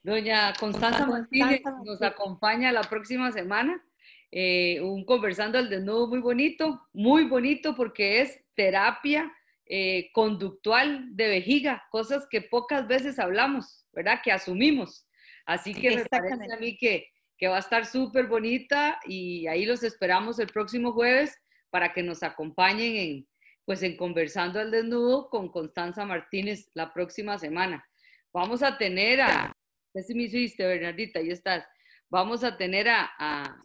Doña Constanza, Martínez nos acompaña la próxima semana. Eh, un conversando al desnudo muy bonito, muy bonito porque es terapia eh, conductual de vejiga, cosas que pocas veces hablamos, ¿verdad? Que asumimos. Así que me parece a mí que, que va a estar súper bonita y ahí los esperamos el próximo jueves para que nos acompañen en, pues en Conversando al Desnudo con Constanza Martínez la próxima semana. Vamos a tener a, si me hiciste, Bernardita, ahí estás. Vamos a tener a, a,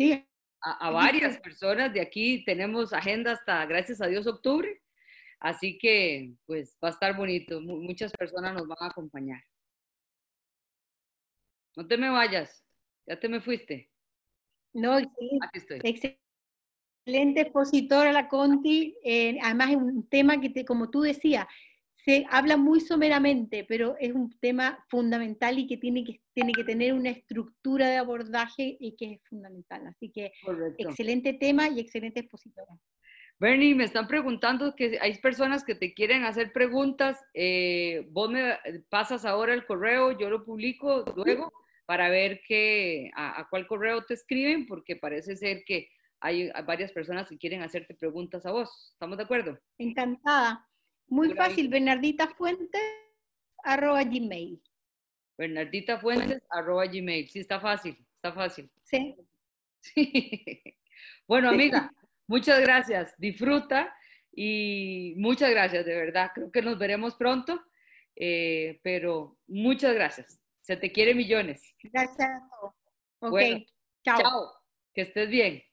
a varias personas de aquí. Tenemos agenda hasta, gracias a Dios, octubre. Así que, pues, va a estar bonito. Muchas personas nos van a acompañar. No te me vayas. Ya te me fuiste. No, Aquí estoy. excelente expositora la Conti. Eh, además es un tema que, como tú decías, se habla muy someramente, pero es un tema fundamental y que tiene que, tiene que tener una estructura de abordaje y que es fundamental. Así que excelente tema y excelente expositora. Bernie, me están preguntando que hay personas que te quieren hacer preguntas. Eh, vos me pasas ahora el correo, yo lo publico luego para ver que, a, cuál correo te escriben, porque parece ser que hay, varias personas que quieren hacerte preguntas a vos. ¿Estamos de acuerdo? Encantada. Muy fácil, Bernardita Fuentes, arroba gmail. Bernardita Fuentes, arroba gmail. Sí, está fácil, está fácil. Sí. sí. Bueno, amiga, Muchas gracias, disfruta y muchas gracias, de verdad. Creo que nos veremos pronto, eh, pero muchas gracias. Se te quiere millones. Gracias. Ok, chao. Chao, que estés bien.